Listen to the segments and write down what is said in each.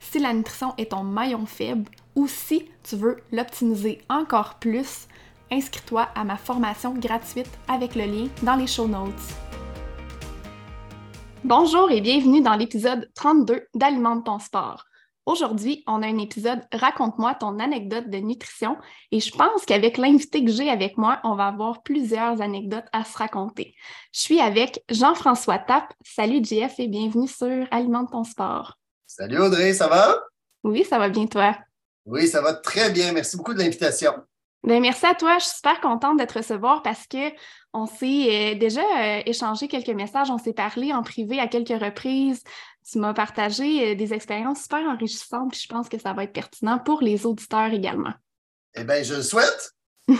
si la nutrition est ton maillon faible ou si tu veux l'optimiser encore plus, inscris-toi à ma formation gratuite avec le lien dans les show notes. Bonjour et bienvenue dans l'épisode 32 d'Alimente ton sport. Aujourd'hui, on a un épisode Raconte-moi ton anecdote de nutrition et je pense qu'avec l'invité que j'ai avec moi, on va avoir plusieurs anecdotes à se raconter. Je suis avec Jean-François Tapp. Salut JF et bienvenue sur Alimente ton sport. Salut Audrey, ça va? Oui, ça va bien toi? Oui, ça va très bien. Merci beaucoup de l'invitation. Bien, merci à toi. Je suis super contente de te recevoir parce que on s'est euh, déjà euh, échangé quelques messages, on s'est parlé en privé à quelques reprises. Tu m'as partagé euh, des expériences super enrichissantes, puis je pense que ça va être pertinent pour les auditeurs également. Eh bien, je le souhaite.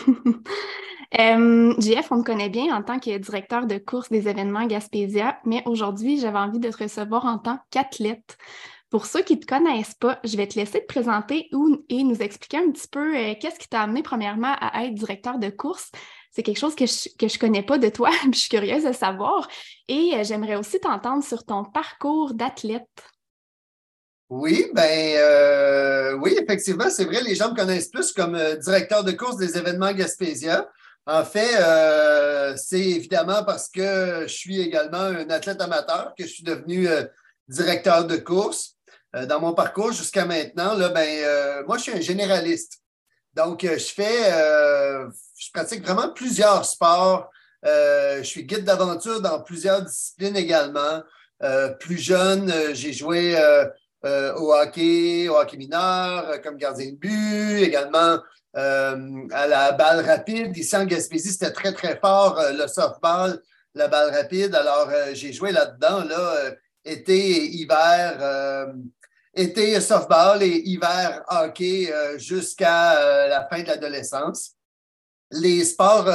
Euh, JF, on me connaît bien en tant que directeur de course des événements Gaspésia, mais aujourd'hui, j'avais envie de te recevoir en tant qu'athlète. Pour ceux qui ne te connaissent pas, je vais te laisser te présenter et nous expliquer un petit peu euh, qu'est-ce qui t'a amené premièrement à être directeur de course. C'est quelque chose que je ne connais pas de toi, puis je suis curieuse de savoir. Et euh, j'aimerais aussi t'entendre sur ton parcours d'athlète. Oui, ben euh, oui, effectivement, c'est vrai, les gens me connaissent plus comme directeur de course des événements Gaspésia. En fait, c'est évidemment parce que je suis également un athlète amateur que je suis devenu directeur de course. Euh, dans mon parcours jusqu'à maintenant, là, ben, euh, moi, je suis un généraliste. Donc, je fais, je pratique vraiment plusieurs sports. je suis guide d'aventure dans plusieurs disciplines également. plus jeune, j'ai joué au hockey, au hockey mineur, comme gardien de but, également euh, à la balle rapide. Ici en Gaspésie, c'était très, très fort le softball, la balle rapide. Alors, euh, j'ai joué là-dedans, là, été, hiver, été softball et hiver hockey jusqu'à la fin de l'adolescence. Les sports,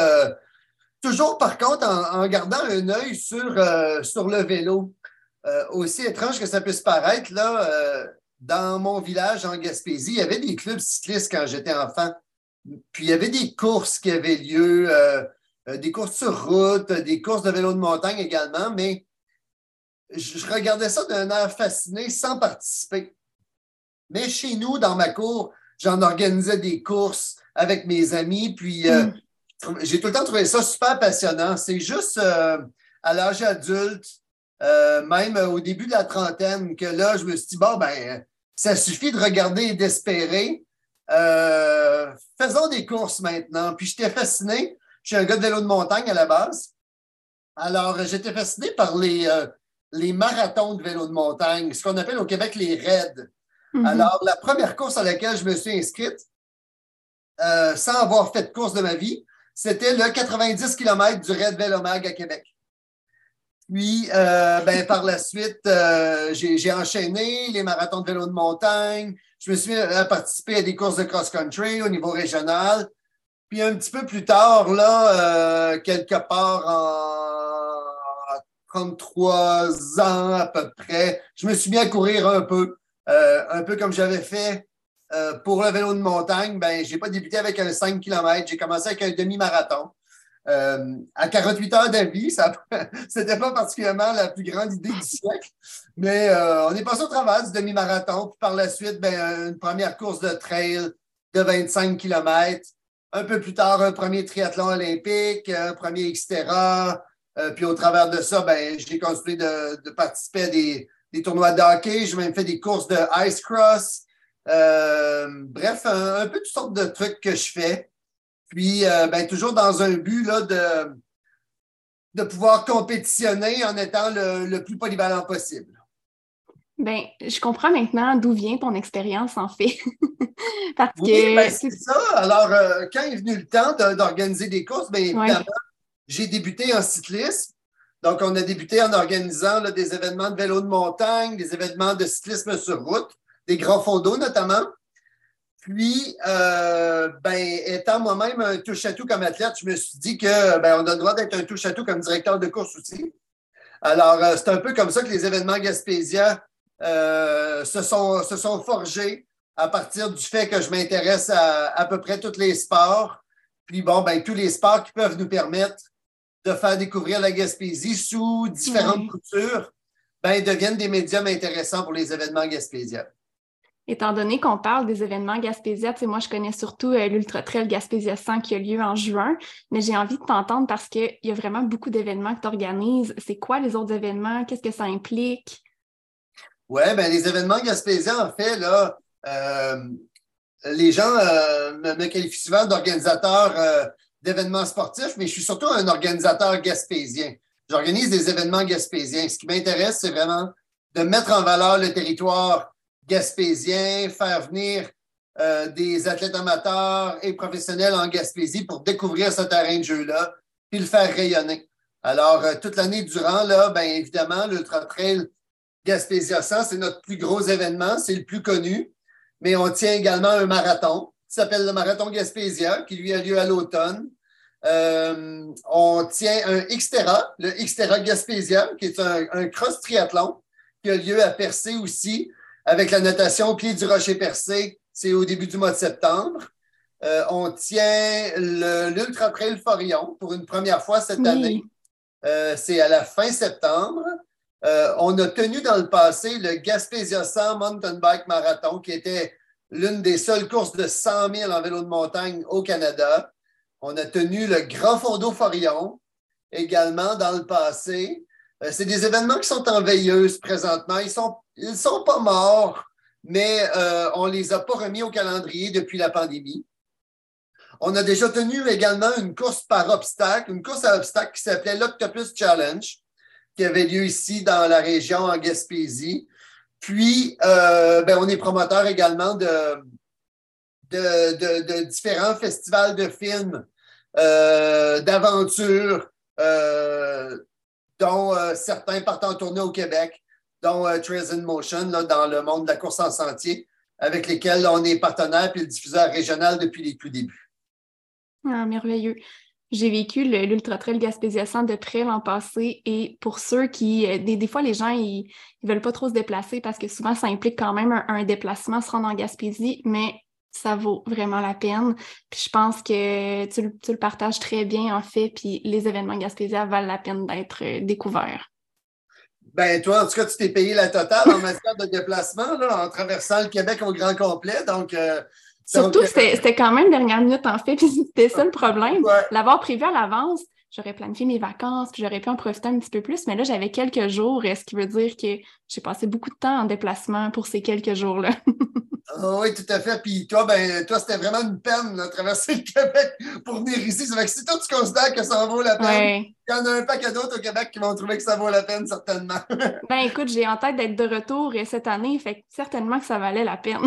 toujours par contre en, gardant un œil sur, sur le vélo. aussi étrange que ça puisse paraître, là, dans mon village en Gaspésie, il y avait des clubs cyclistes quand j'étais enfant. Puis il y avait des courses qui avaient lieu, euh, des courses sur route, des courses de vélo de montagne également, mais je, je regardais ça d'un air fasciné sans participer. Mais chez nous, dans ma cour, j'en organisais des courses avec mes amis, puis euh, mm. j'ai tout le temps trouvé ça super passionnant. C'est juste euh, à l'âge adulte, même au début de la trentaine, que là, je me suis dit, bon, ben, ça suffit de regarder et d'espérer. Euh, faisons des courses maintenant. Puis j'étais fasciné. Je suis un gars de vélo de montagne à la base. Alors, j'étais fasciné par les, euh, les marathons de vélo de montagne, ce qu'on appelle au Québec les raids. Mm -hmm. Alors, la première course à laquelle je me suis inscrite, euh, sans avoir fait de course de ma vie, c'était le 90 km du raid Vélomag à Québec. Puis, euh, ben, par la suite, euh, j'ai enchaîné les marathons de vélo de montagne. Je me suis à participer à des courses de cross-country au niveau régional. Puis un petit peu plus tard, là, euh, quelque part en 33 ans à peu près, je me suis mis à courir un peu, euh, un peu comme j'avais fait euh, pour le vélo de montagne. Ben, je n'ai pas débuté avec un 5 km, j'ai commencé avec un demi-marathon. Euh, à 48 heures d'avis, ce n'était pas particulièrement la plus grande idée du siècle, mais on est passé au travers du demi-marathon. Puis par la suite, ben, une première course de trail de 25 km. Un peu plus tard, un premier triathlon olympique, un premier Xterra, euh, puis au travers de ça, ben, j'ai continué de, participer à des, tournois de hockey. J'ai même fait des courses de ice cross. Euh, bref, un, peu toutes sortes de trucs que je fais. Puis, euh, ben, toujours dans un but là, de, de pouvoir compétitionner en étant le, plus polyvalent possible. Ben, je comprends maintenant d'où vient ton expérience, en fait. Parce oui, ben, c'est ça. Alors, quand est venu le temps d'organiser des courses, bien évidemment, j'ai débuté en cyclisme. Donc, on a débuté en organisant des événements de vélo de montagne, des événements de cyclisme sur route, des grands fonds notamment. Puis, euh, ben, étant moi-même un touche-à-tout comme athlète, je me suis dit que ben, on a le droit d'être un touche-à-tout comme directeur de course aussi. Alors, euh, c'est un peu comme ça que les événements Gaspésia euh, se, sont, se sont forgés à partir du fait que je m'intéresse à à peu près tous les sports. Puis bon, ben, tous les sports qui peuvent nous permettre de faire découvrir la Gaspésie sous différentes coutures, ben, deviennent des médiums intéressants pour les événements gaspésiens. Étant donné qu'on parle des événements Gaspésia, moi, je connais surtout euh, l'Ultra Trail Gaspésia 100 qui a lieu en juin, mais j'ai envie de t'entendre parce qu'il y a vraiment beaucoup d'événements que tu organises. C'est quoi les autres événements? Qu'est-ce que ça implique? Oui, ben, les événements Gaspésia, en fait, là, euh, les gens euh, me, qualifient souvent d'organisateur d'événements sportifs, mais je suis surtout un organisateur gaspésien. J'organise des événements gaspésiens. Ce qui m'intéresse, c'est vraiment de mettre en valeur le territoire gaspésien, faire venir euh, des athlètes amateurs et professionnels en Gaspésie pour découvrir ce terrain de jeu-là, puis le faire rayonner. Alors, euh, toute l'année durant, là, bien évidemment, l'Ultra Trail Gaspésia 100, c'est notre plus gros événement, c'est le plus connu, mais on tient également un marathon qui s'appelle le Marathon Gaspésia, qui lui a lieu à l'automne. Euh, on tient un Xterra, le Xterra Gaspésia, qui est un, cross triathlon qui a lieu à Percé aussi, avec la notation au pied du rocher percé. C'est au début du mois de septembre. Euh, on tient l'Ultra Trail Forion pour une première fois cette année. Euh, c'est à la fin septembre. on a tenu dans le passé le Gaspésia 100 Mountain Bike Marathon, qui était l'une des seules courses de 100 000 en vélo de montagne au Canada. On a tenu le Grand Fondo Forion également dans le passé. Euh, c'est des événements qui sont en veilleuse présentement. Ils ne sont, pas morts, mais euh, on ne les a pas remis au calendrier depuis la pandémie. On a déjà tenu également une course par obstacle, une course à obstacle qui s'appelait l'Octopus Challenge, qui avait lieu ici dans la région en Gaspésie. Puis, euh, ben, on est promoteur également de, de, différents festivals de films, euh, d'aventures, euh, dont certains partent en tournée au Québec, dont Trails in Motion, dans le monde de la course en sentier, avec lesquels on est partenaire et le diffuseur régional depuis les tout débuts. Ah, merveilleux. J'ai vécu l'Ultra Trail Gaspésia 100 de près l'an passé et pour ceux qui, euh, des, fois, les gens, ils ne veulent pas trop se déplacer parce que souvent, ça implique quand même un, déplacement, se rendre en Gaspésie, mais ça vaut vraiment la peine. Puis je pense que tu, le partages très bien, en fait, puis les événements Gaspésia valent la peine d'être euh, découverts. Ben, toi, en tout cas, tu t'es payé la totale en matière de déplacement, là, en traversant le Québec au grand complet. Donc, euh, Surtout que c'était quand même dernière minute, en fait, puis c'était ça le problème. L'avoir prévu à l'avance, j'aurais planifié mes vacances, puis j'aurais pu en profiter un petit peu plus, mais là, j'avais quelques jours, ce qui veut dire que j'ai passé beaucoup de temps en déplacement pour ces quelques jours-là? Ah oui, tout à fait. Puis toi, ben, toi, c'était vraiment une peine de traverser le Québec pour venir ici. Ça fait que si toi, tu considères que ça vaut la peine, il y en a un paquet d'autres au Québec qui vont trouver que ça vaut la peine, certainement. ben écoute, j'ai en tête d'être de retour cette année, fait certainement que ça valait la peine.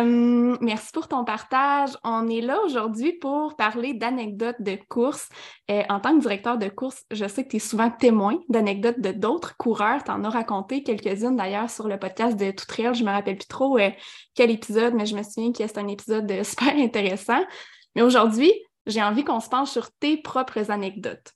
Euh, merci pour ton partage. On est là aujourd'hui pour parler d'anecdotes de course. Euh, en tant que directeur de course, je sais que tu es souvent témoin d'anecdotes de d'autres coureurs. Tu en as raconté quelques-unes d'ailleurs sur le podcast de Tout Trail. Je me rappelle plus trop euh, quel épisode, mais je me souviens que c'est un épisode super intéressant. Mais aujourd'hui, j'ai envie qu'on se penche sur tes propres anecdotes.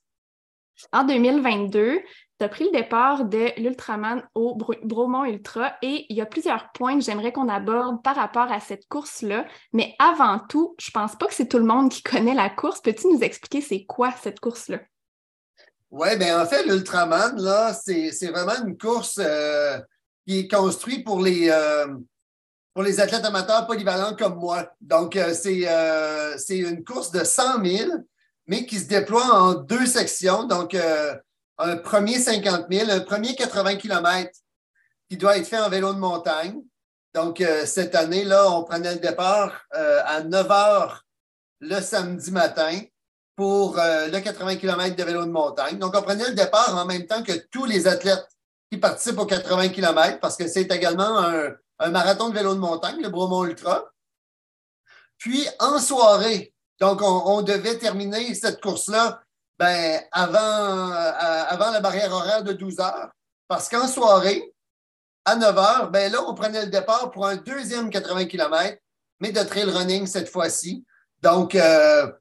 En 2022, tu as pris le départ de l'Ultraman au Bromont Ultra et il y a plusieurs points que j'aimerais qu'on aborde par rapport à cette course-là. Mais avant tout, je pense pas que c'est tout le monde qui connaît la course. Peux-tu nous expliquer c'est quoi cette course-là? Oui, bien en fait, l'Ultraman, là, c'est vraiment une course euh, qui est construite pour les, euh, pour les athlètes amateurs polyvalents comme moi. Donc, euh, c'est une course de 100 000, mais qui se déploie en deux sections. Donc, un premier 50 000, un premier 80 km qui doit être fait en vélo de montagne. Donc, cette année, là, on prenait le départ à 9 h le samedi matin pour euh, le 80 km de vélo de montagne. Donc, on prenait le départ en même temps que tous les athlètes qui participent aux 80 km parce que c'est également un, marathon de vélo de montagne, le Bromont Ultra. Puis, en soirée, donc, on, devait terminer cette course-là ben, avant, euh, avant la barrière horaire de 12 heures parce qu'en soirée, à 9 heures, ben là, on prenait le départ pour un deuxième 80 km, mais de trail running cette fois-ci. Donc, euh,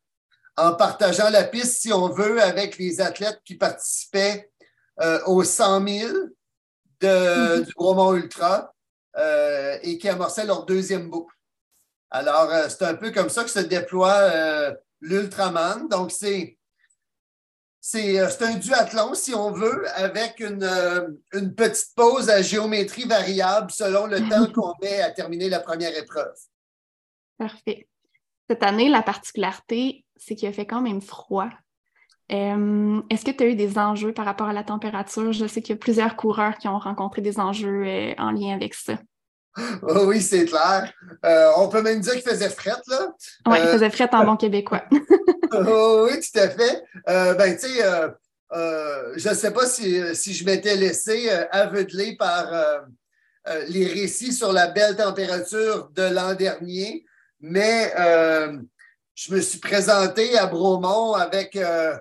en partageant la piste, si on veut, avec les athlètes qui participaient euh, aux 100 000 de, mhm. du Bromont Ultra et qui amorçaient leur deuxième boucle. Alors, c'est un peu comme ça que se déploie l'Ultraman. Donc, c'est, c'est, un duathlon, si on veut, avec une, une petite pause à géométrie variable selon le temps qu'on met à terminer la première épreuve. Parfait. Cette année, la particularité, c'est qu'il a fait quand même froid. Euh, est-ce que tu as eu des enjeux par rapport à la température? Je sais qu'il y a plusieurs coureurs qui ont rencontré des enjeux euh, en lien avec ça. Oh oui, c'est clair. Euh, on peut même dire qu'il faisait fret, là. Oui, il faisait fret en bon québécois. oh, oui, tout à fait. ben, tu sais, je ne sais pas si, si je m'étais laissé aveugler par les récits sur la belle température de l'an dernier, mais je me suis présenté à Bromont avec, euh,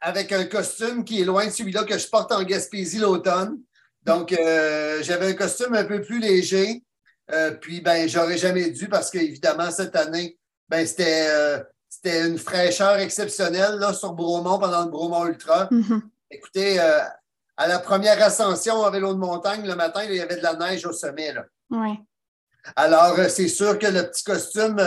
avec un costume qui est loin de celui-là que je porte en Gaspésie l'automne. Donc, euh, j'avais un costume un peu plus léger. Euh, puis, ben, j'aurais jamais dû parce qu'évidemment, cette année, ben, c'était, c'était une fraîcheur exceptionnelle là, sur Bromont pendant le Bromont Ultra. Mm-hmm. Écoutez, à la première ascension en vélo de montagne, le matin, il y avait de la neige au sommet. Là. Alors, c'est sûr que le petit costume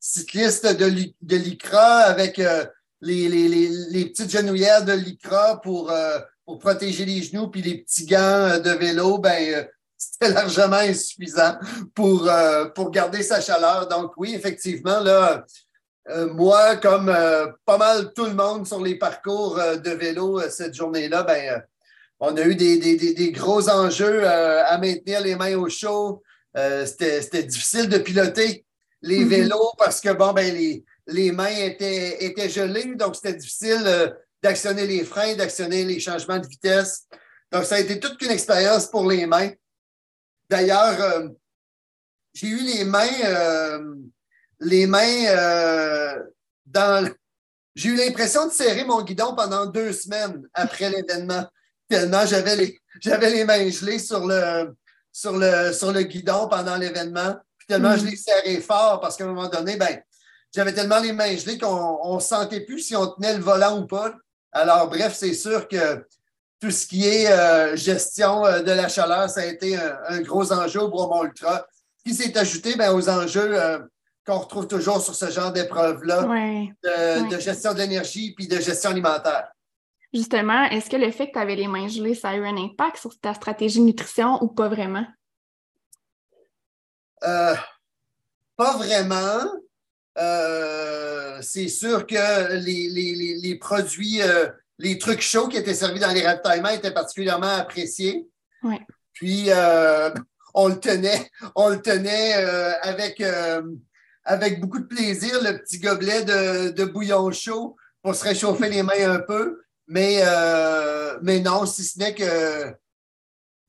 cycliste de l'ICRA avec euh, les, petites genouillères de l'ICRA pour, euh, pour protéger les genoux, puis les petits gants euh, de vélo, ben, c'était largement insuffisant pour, pour garder sa chaleur. Donc oui, effectivement, là, moi, comme pas mal tout le monde sur les parcours de vélo cette journée-là, ben, on a eu des, des gros enjeux à maintenir les mains au chaud. C'était difficile de piloter les mhm. vélos parce que bon, ben, les, les mains étaient, étaient gelées, donc c'était difficile euh, d'actionner les freins, d'actionner les changements de vitesse. Donc, ça a été toute une expérience pour les mains. D'ailleurs, euh, j'ai eu les mains, euh, les mains dans. J'ai eu l'impression de serrer mon guidon pendant deux semaines après l'événement, tellement j'avais les, j'avais les mains gelées sur le, sur le, sur le guidon pendant l'événement tellement je mm. l'ai serré fort parce qu'à un moment donné, ben, j'avais tellement les mains gelées qu'on ne sentait plus si on tenait le volant ou pas. Alors, bref, c'est sûr que tout ce qui est euh, gestion euh, de la chaleur, ça a été un, gros enjeu au Bromont Ultra, qui s'est ajouté ben, aux enjeux euh, qu'on retrouve toujours sur ce genre d'épreuve-là de, gestion de l'énergie puis de gestion alimentaire. Justement, est-ce que le fait que tu avais les mains gelées, ça a eu un impact sur ta stratégie de nutrition ou pas vraiment? Euh, pas vraiment. Euh, c'est sûr que les, produits, euh, les trucs chauds qui étaient servis dans les ravitaillements étaient particulièrement appréciés. Puis, on le tenait, on le tenait avec, avec beaucoup de plaisir, le petit gobelet de, de, bouillon chaud pour se réchauffer les mains un peu. Mais, mais non, si ce n'est que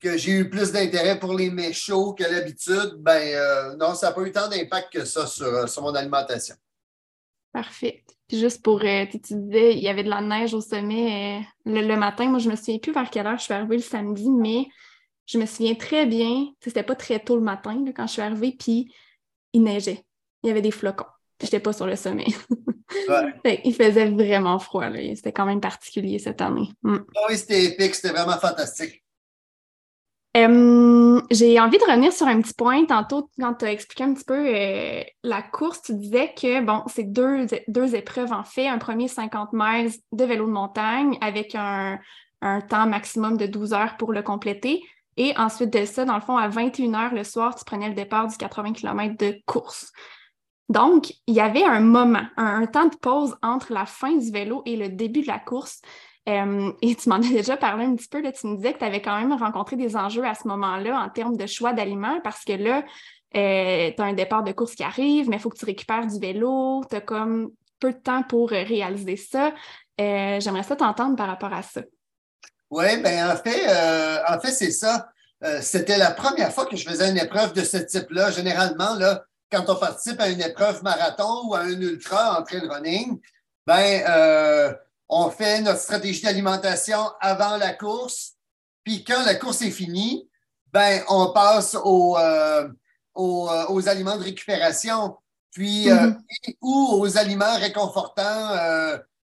que j'ai eu plus d'intérêt pour les mets chauds que l'habitude, ben euh, non, ça n'a pas eu tant d'impact que ça sur, euh, mon alimentation. Parfait. Puis juste pour, euh, tu disais, il y avait de la neige au sommet le, matin. Moi, je me souviens plus vers quelle heure je suis arrivée le samedi, mais je me souviens très bien, c'était pas très tôt le matin quand je suis arrivée, puis il neigeait. Il y avait des flocons. Je n'étais pas sur le sommet. Il faisait vraiment froid. C'était quand même particulier cette année. Mm. Ah oui, c'était épique. C'était vraiment fantastique. J'ai envie de revenir sur un petit point. Tantôt, quand tu as expliqué un petit peu euh, la course, tu disais que, bon, c'est deux, deux épreuves en fait. Un premier 50 miles de vélo de montagne avec un, un temps maximum de 12 heures pour le compléter. Et ensuite de ça, dans le fond, à 21 heures le soir, tu prenais le départ du 80 km de course. Donc, il y avait un moment, un, temps de pause entre la fin du vélo et le début de la course. Euh, et tu m'en as déjà parlé un petit peu, là, tu me disais que tu avais quand même rencontré des enjeux à ce moment-là en termes de choix d'aliments parce que là, euh, tu as un départ de course qui arrive, mais il faut que tu récupères du vélo, tu as comme peu de temps pour réaliser ça. Euh, j'aimerais ça t'entendre par rapport à ça. Oui, bien en fait, en fait c'est ça. C'était la première fois que je faisais une épreuve de ce type-là. Généralement, là, quand on participe à une épreuve marathon ou à un ultra en trail running, ben, on fait notre stratégie d'alimentation avant la course. Puis quand la course est finie, ben, on passe aux, euh, euh, aux, aliments de récupération, puis mm-hmm. ou aux aliments réconfortants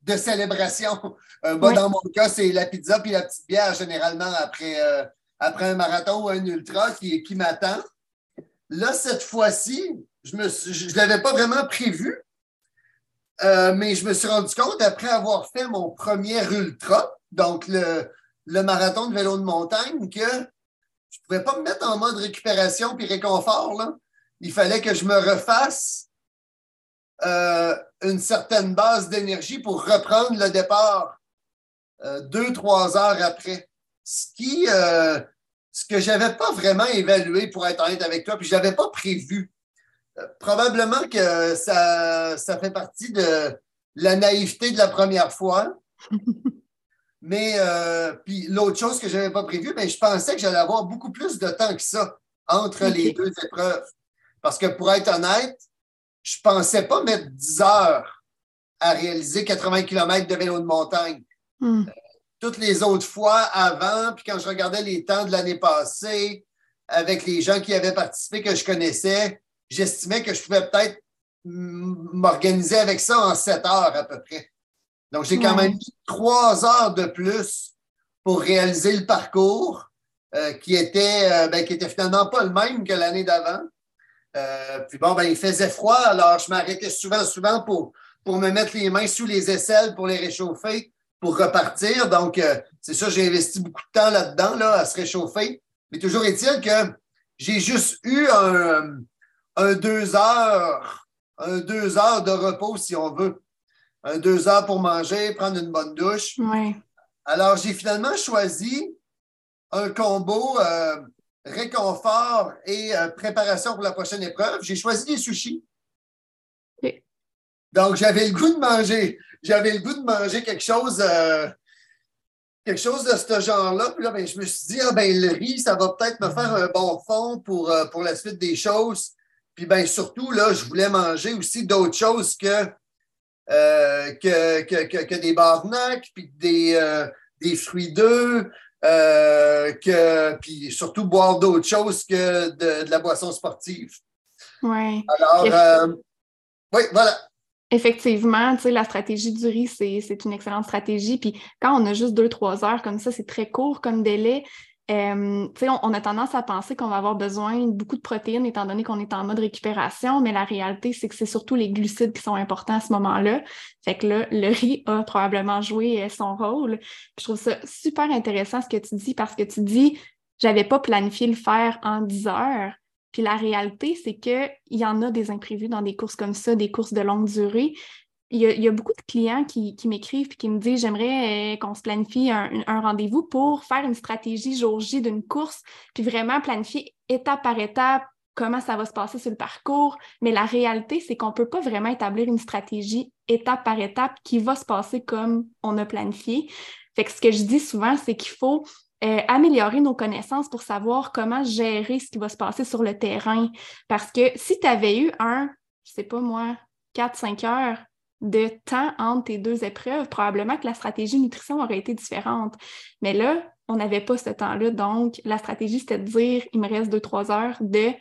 de célébration. Dans mon cas, c'est la pizza puis la petite bière généralement après, après un marathon ou un ultra qui, qui m'attend. Là, cette fois-ci, je ne l'avais pas vraiment prévu, euh, mais je me suis rendu compte, après avoir fait mon premier ultra, donc le, marathon de vélo de montagne, que je ne pouvais pas me mettre en mode récupération puis réconfort. Il fallait que je me refasse euh, une certaine base d'énergie pour reprendre le départ euh, deux, trois heures après. Ce qui, ce que je n'avais pas vraiment évalué, pour être honnête avec toi, puis je n'avais pas prévu. Euh, probablement que ça, ça fait partie de la naïveté de la première fois. Mais euh, puis l'autre chose que je n'avais pas prévu, ben, je pensais que j'allais avoir beaucoup plus de temps que ça entre les deux épreuves. Parce que pour être honnête, je ne pensais pas mettre 10 heures à réaliser 80 km de vélo de montagne. Hmm toutes les autres fois avant, puis quand je regardais les temps de l'année passée avec les gens qui avaient participé que je connaissais, j'estimais que je pouvais peut-être m'organiser avec ça en sept heures à peu près. Donc, j'ai quand même mis trois heures de plus pour réaliser le parcours euh, qui, était, euh, ben, qui était finalement pas le même que l'année d'avant. Euh, puis bon, ben, il faisait froid, alors je m'arrêtais souvent, souvent pour, pour me mettre les mains sous les aisselles pour les réchauffer pour repartir. Donc, euh, c'est ça, j'ai investi beaucoup de temps là-dedans, là, à se réchauffer. Mais toujours est-il que j'ai juste eu un, deux heures, un deux heures de repos, si on veut. Un deux heures pour manger, prendre une bonne douche. Oui. Alors, j'ai finalement choisi un combo euh, réconfort et euh, préparation pour la prochaine épreuve. J'ai choisi des sushis. Donc, j'avais le goût de manger j'avais le goût de manger quelque chose, euh, quelque chose de ce genre-là. Puis là, ben, je me suis dit, ah, ben, le riz, ça va peut-être me faire un bon fond pour, pour la suite des choses. Puis ben, surtout, là, je voulais manger aussi d'autres choses que, euh, que, que, des barnacs, puis des, des fruits d'œufs, que, puis surtout boire d'autres choses que de, de, la boisson sportive. Oui. Alors, oui, voilà. Effectivement, tu sais, la stratégie du riz, c'est une excellente stratégie. Puis quand on a juste deux, trois heures comme ça, c'est très court comme délai. Euh, sais, on, a tendance à penser qu'on va avoir besoin de beaucoup de protéines étant donné qu'on est en mode récupération, mais la réalité, c'est que c'est surtout les glucides qui sont importants à ce moment-là. Fait que là, le riz a probablement joué euh, son rôle. je trouve ça super intéressant ce que tu dis parce que tu dis, j'avais pas planifié le faire en 10 heures, puis la réalité, c'est qu'il y en a des imprévus dans des courses comme ça, des courses de longue durée. Il y a, beaucoup de clients qui, m'écrivent et qui me disent J'aimerais euh, qu'on se planifie un, rendez-vous pour faire une stratégie jour J d'une course, puis vraiment planifier étape par étape comment ça va se passer sur le parcours. Mais la réalité, c'est qu'on ne peut pas vraiment établir une stratégie étape par étape qui va se passer comme on a planifié. Fait que ce que je dis souvent, c'est qu'il faut euh, améliorer nos connaissances pour savoir comment gérer ce qui va se passer sur le terrain. Parce que si tu avais eu un, je sais pas moi, 4-5 heures de temps entre tes deux épreuves, probablement que la stratégie nutrition aurait été différente. Mais là, on n'avait pas ce temps-là. Donc, la stratégie, c'était de dire, il me reste 2-3 heures de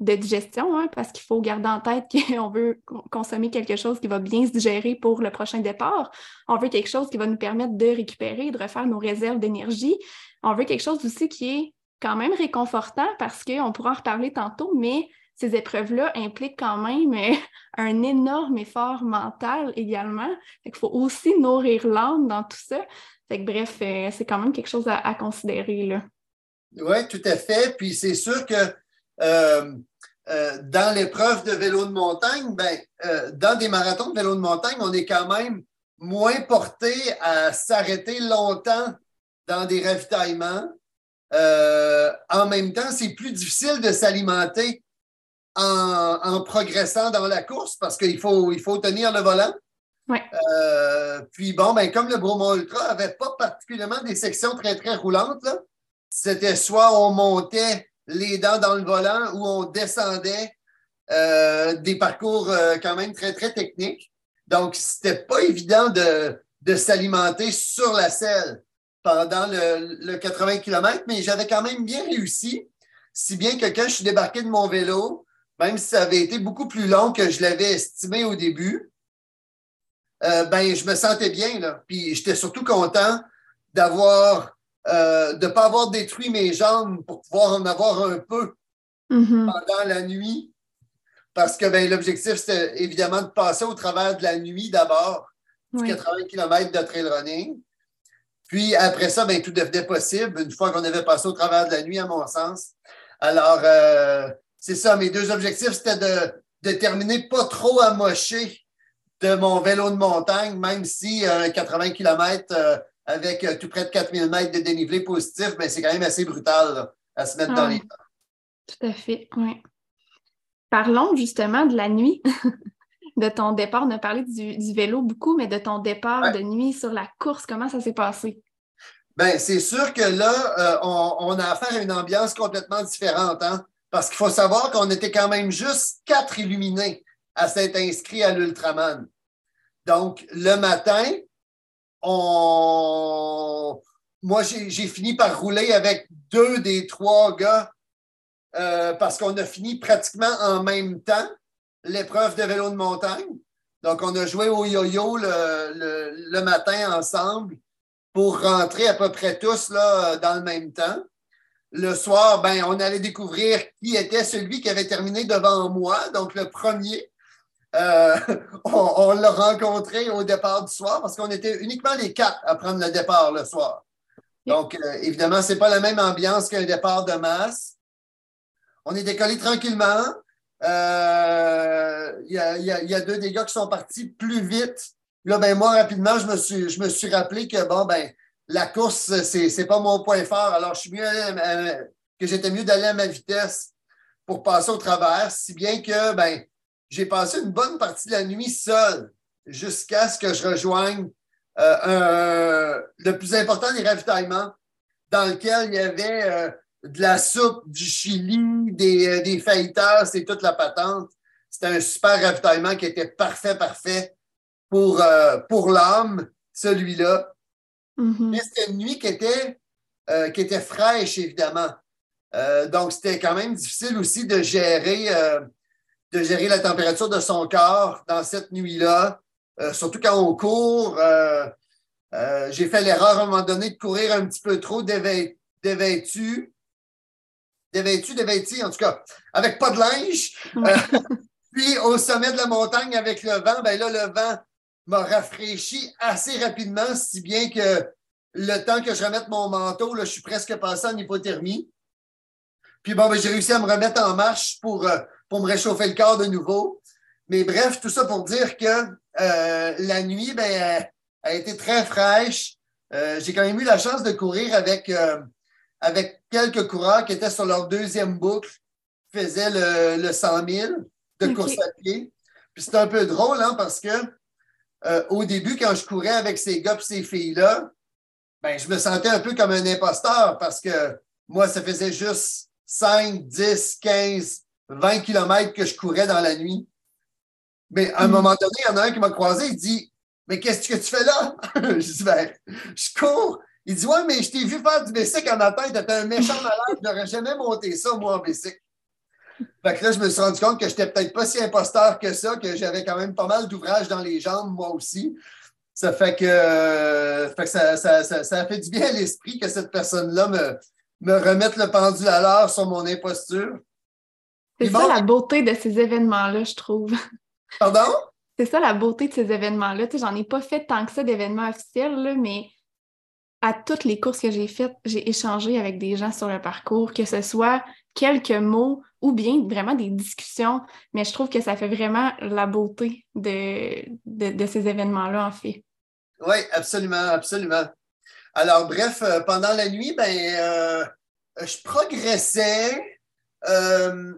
de digestion, hein, parce qu'il faut garder en tête qu'on veut consommer quelque chose qui va bien se digérer pour le prochain départ. On veut quelque chose qui va nous permettre de récupérer, de refaire nos réserves d'énergie. On veut quelque chose aussi qui est quand même réconfortant parce qu'on pourra en reparler tantôt, mais ces épreuves-là impliquent quand même euh, un énorme effort mental également. Il faut aussi nourrir l'âme dans tout ça. Bref, euh, c'est quand même quelque chose à, considérer. Oui, tout à fait. Puis c'est sûr que euh, dans l'épreuve de vélo de montagne, ben, dans des marathons de vélo de montagne, on est quand même moins porté à s'arrêter longtemps dans des ravitaillements. en même temps, c'est plus difficile de s'alimenter en, progressant dans la course parce qu'il faut, il faut tenir le volant. Euh, puis bon, ben, comme le Bromont Ultra n'avait pas particulièrement des sections très, très roulantes, c'était soit on montait les dents dans le volant ou on descendait euh, des parcours euh, quand même très, très techniques. Donc, c'était pas évident de, de s'alimenter sur la selle pendant le, le 80 km, mais j'avais quand même bien réussi, si bien que quand je suis débarqué de mon vélo, même si ça avait été beaucoup plus long que je l'avais estimé au début, euh, ben, je me sentais bien. Là. Puis j'étais surtout content d'avoir, euh, de ne pas avoir détruit mes jambes pour pouvoir en avoir un peu mm-hmm. pendant la nuit. Parce que ben, l'objectif, c'était évidemment de passer au travers de la nuit d'abord, 80 km de trail running. Puis après ça, ben, tout devenait possible une fois qu'on avait passé au travers de la nuit, à mon sens. Alors, euh, c'est ça, mes deux objectifs, c'était de, terminer pas trop amoché de mon vélo de montagne, même si 80 euh, km euh, avec euh, tout près de 4000 mètres de dénivelé positif, mais c'est quand même assez brutal à se mettre dans les temps. Tout à fait, oui. Parlons justement de la nuit, de ton départ. On a parlé du, vélo beaucoup, mais de ton départ de nuit sur la course, comment ça s'est passé? Bien, c'est sûr que là, on, on, a affaire à une ambiance complètement différente. Hein? Parce qu'il faut savoir qu'on était quand même juste quatre illuminés à s'être inscrits à l'Ultraman. Donc, le matin, on... moi, j'ai fini par rouler avec deux des trois gars euh, parce qu'on a fini pratiquement en même temps l'épreuve de vélo de montagne. Donc, on a joué au yo-yo le, le, matin ensemble pour rentrer à peu près tous là, dans le même temps le soir, ben, on allait découvrir qui était celui qui avait terminé devant moi, donc le premier. Euh, on, l'a rencontré au départ du soir parce qu'on était uniquement les quatre à prendre le départ le soir. Donc, euh, évidemment, ce n'est pas la même ambiance qu'un départ de masse. On est décollé tranquillement. Euh, il y, a, deux des gars qui sont partis plus vite. Là, ben, moi, rapidement, je me suis, je me suis rappelé que, bon, ben, la course, c'est n'est pas mon point fort. Alors, je suis mieux que j'étais mieux d'aller à ma vitesse pour passer au travers, si bien que ben, j'ai passé une bonne partie de la nuit seul jusqu'à ce que je rejoigne euh, le plus important des ravitaillements, dans lequel il y avait euh, de la soupe, du chili, des, euh, des fajitas et toute la patente. C'était un super ravitaillement qui était parfait, parfait pour, pour l'âme, celui-là. Mm-hmm. Mais c'était une nuit qui était, euh, qui était fraîche, évidemment. Euh, donc, c'était quand même difficile aussi de gérer, euh, de gérer la température de son corps dans cette nuit-là, surtout quand on court. J'ai fait l'erreur à un moment donné de courir un petit peu trop dévêtu. Dévêtu, dévêtu, en tout cas, avec pas de linge. puis au sommet de la montagne avec le vent, ben là, le vent m'a rafraîchi assez rapidement, si bien que le temps que je remette mon manteau, là, je suis presque passé en hypothermie. Puis bon, ben, j'ai réussi à me remettre en marche pour, euh, pour me réchauffer le corps de nouveau. Mais bref, tout ça pour dire que euh, la nuit ben, a été très fraîche. Euh, j'ai quand même eu la chance de courir avec, avec quelques coureurs qui étaient sur leur deuxième boucle, qui faisaient le, le 100 000 de course à pied. Puis c'était un peu drôle hein, parce que euh, au début, quand je courais avec ces gars et ces filles-là, ben, je me sentais un peu comme un imposteur parce que moi, ça faisait juste 5, 10, 15, 20 kilomètres que je courais dans la nuit. Mais à un hmm. moment donné, il y en a un qui m'a croisé, il dit Mais qu'est-ce que tu fais là? je dis ben, je cours. Il dit Ouais, mais je t'ai vu faire du bicycle en matin, tu étais un méchant malade, je n'aurais jamais monté ça, moi, en bicycle. Fait que là, je me suis rendu compte que je n'étais peut-être pas si imposteur que ça, que j'avais quand même pas mal d'ouvrages dans les jambes, moi aussi. Ça fait que, ça, a fait du bien à l'esprit que cette personne-là me, me remette le pendule à l'heure sur mon imposture. C'est ça la beauté de ces événements-là, je trouve. Pardon? C'est ça la beauté de ces événements-là. Tu sais, j'en ai pas fait tant que ça d'événements officiels, mais à toutes les courses que j'ai faites, j'ai échangé avec des gens sur le parcours, que ce soit quelques mots ou bien vraiment des discussions, mais je trouve que ça fait vraiment la beauté de, de, ces événements-là, en fait. Oui, absolument, absolument. Alors, bref, euh, pendant la nuit, ben, euh, je progressais. Euh,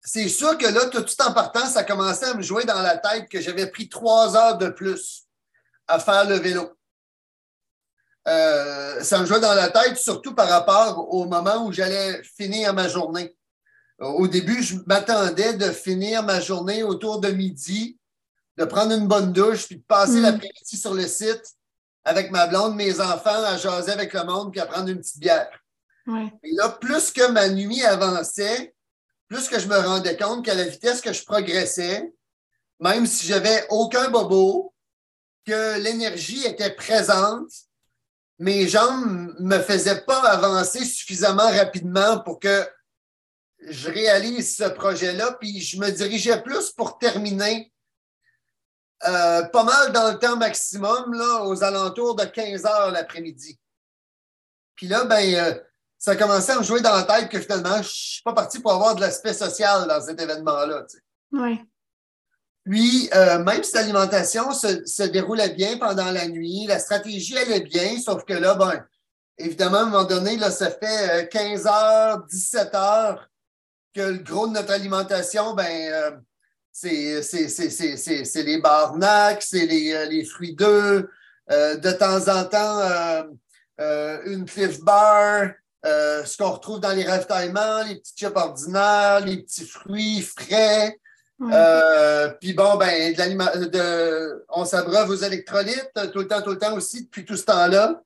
c'est sûr que là, tout, tout en partant, ça commençait à me jouer dans la tête que j'avais pris trois heures de plus à faire le vélo. Ça me jouait dans la tête, surtout par rapport au moment où j'allais finir ma journée. Au début, je m'attendais de finir ma journée autour de midi, de prendre une bonne douche, puis de passer mm. l'après-midi sur le site avec ma blonde, mes enfants, à jaser avec le monde, puis à prendre une petite bière. Et là, plus que ma nuit avançait, plus que je me rendais compte qu'à la vitesse que je progressais, même si j'avais aucun bobo, que l'énergie était présente, mes jambes ne me faisaient pas avancer suffisamment rapidement pour que je réalise ce projet-là, puis je me dirigeais plus pour terminer euh, pas mal dans le temps maximum, là, aux alentours de 15 heures l'après-midi. Puis là, ben, euh, ça commençait à me jouer dans la tête que finalement, je ne suis pas parti pour avoir de l'aspect social dans cet événement-là. Oui. Puis, euh, même si l'alimentation se, déroulait bien pendant la nuit, la stratégie allait bien, sauf que là, ben, évidemment, à un moment donné, là, ça fait 15 euh, heures, 17 heures que le gros de notre alimentation, ben, euh, c'est les barnacs, c'est les, les, fruits d'œufs, de temps en temps, une Cliff Bar, ce qu'on retrouve dans les ravitaillements, les petits chips ordinaires, les petits fruits frais. Euh, puis bon, ben, de de, on s'abreuve aux électrolytes tout le temps, tout le temps aussi, depuis tout ce temps-là.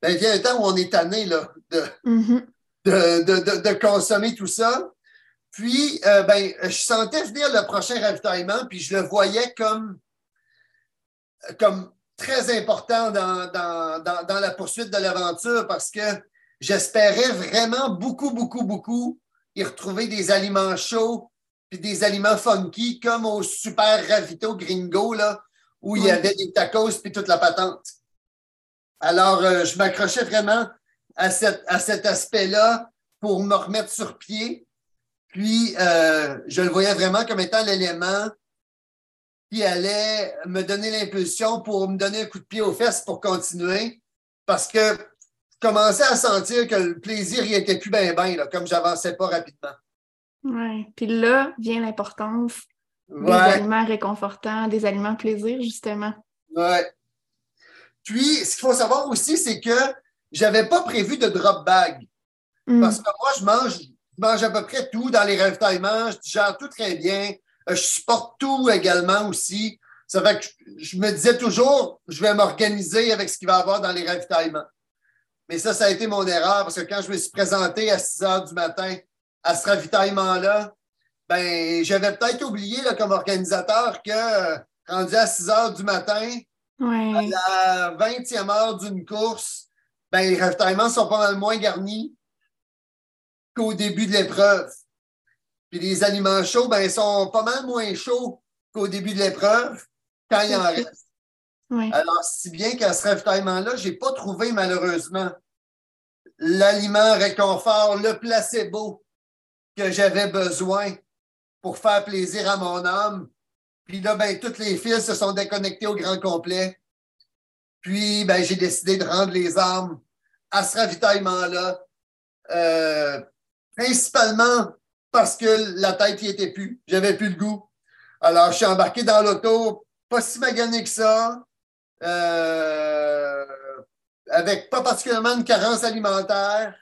Ben, il y a un temps où on est tanné là, de, mm-hmm. De, consommer tout ça. Puis, euh, ben, je sentais venir le prochain ravitaillement, puis je le voyais comme, comme très important dans, dans la poursuite de l'aventure parce que j'espérais vraiment beaucoup, beaucoup, beaucoup y retrouver des aliments chauds, puis des aliments funky comme au super ravito gringo, là, où il y avait des tacos puis toute la patente. Alors, euh, je m'accrochais vraiment à, cette, à cet aspect-là pour me remettre sur pied. Puis, euh, je le voyais vraiment comme étant l'élément qui allait me donner l'impulsion pour me donner un coup de pied aux fesses pour continuer. Parce que je commençais à sentir que le plaisir n'y était plus bien, bien, comme j'avançais pas rapidement. Oui. Puis là vient l'importance des aliments réconfortants, des aliments plaisir, justement. Oui. Puis, ce qu'il faut savoir aussi, c'est que je n'avais pas prévu de drop bag. Mm. Parce que moi, je mange, mange à peu près tout dans les ravitaillements, je gère tout très bien. Euh, je supporte tout également aussi. Ça fait que je me disais toujours, je vais m'organiser avec ce qu'il va y avoir dans les ravitaillements. Mais ça, ça a été mon erreur parce que quand je me suis présenté à 6 heures du matin à ce ravitaillement-là, ben, j'avais peut-être oublié là, comme organisateur que euh, rendu à 6 heures du matin, à la 20e heure d'une course, ben, les ravitaillements sont pas mal moins garnis qu'au début de l'épreuve. Puis les aliments chauds, ben, ils sont pas mal moins chauds qu'au début de l'épreuve quand il en reste. Alors, si bien qu'à ce ravitaillement-là, je n'ai pas trouvé malheureusement l'aliment réconfort, le placebo que j'avais besoin pour faire plaisir à mon âme. Puis là, ben, toutes les fils se sont déconnectés au grand complet. Puis, ben, j'ai décidé de rendre les armes à ce ravitaillement-là, euh, principalement parce que la tête n'y était plus. J'avais plus le goût. Alors, je suis embarqué dans l'auto, pas si magané que ça, euh, avec pas particulièrement une carence alimentaire,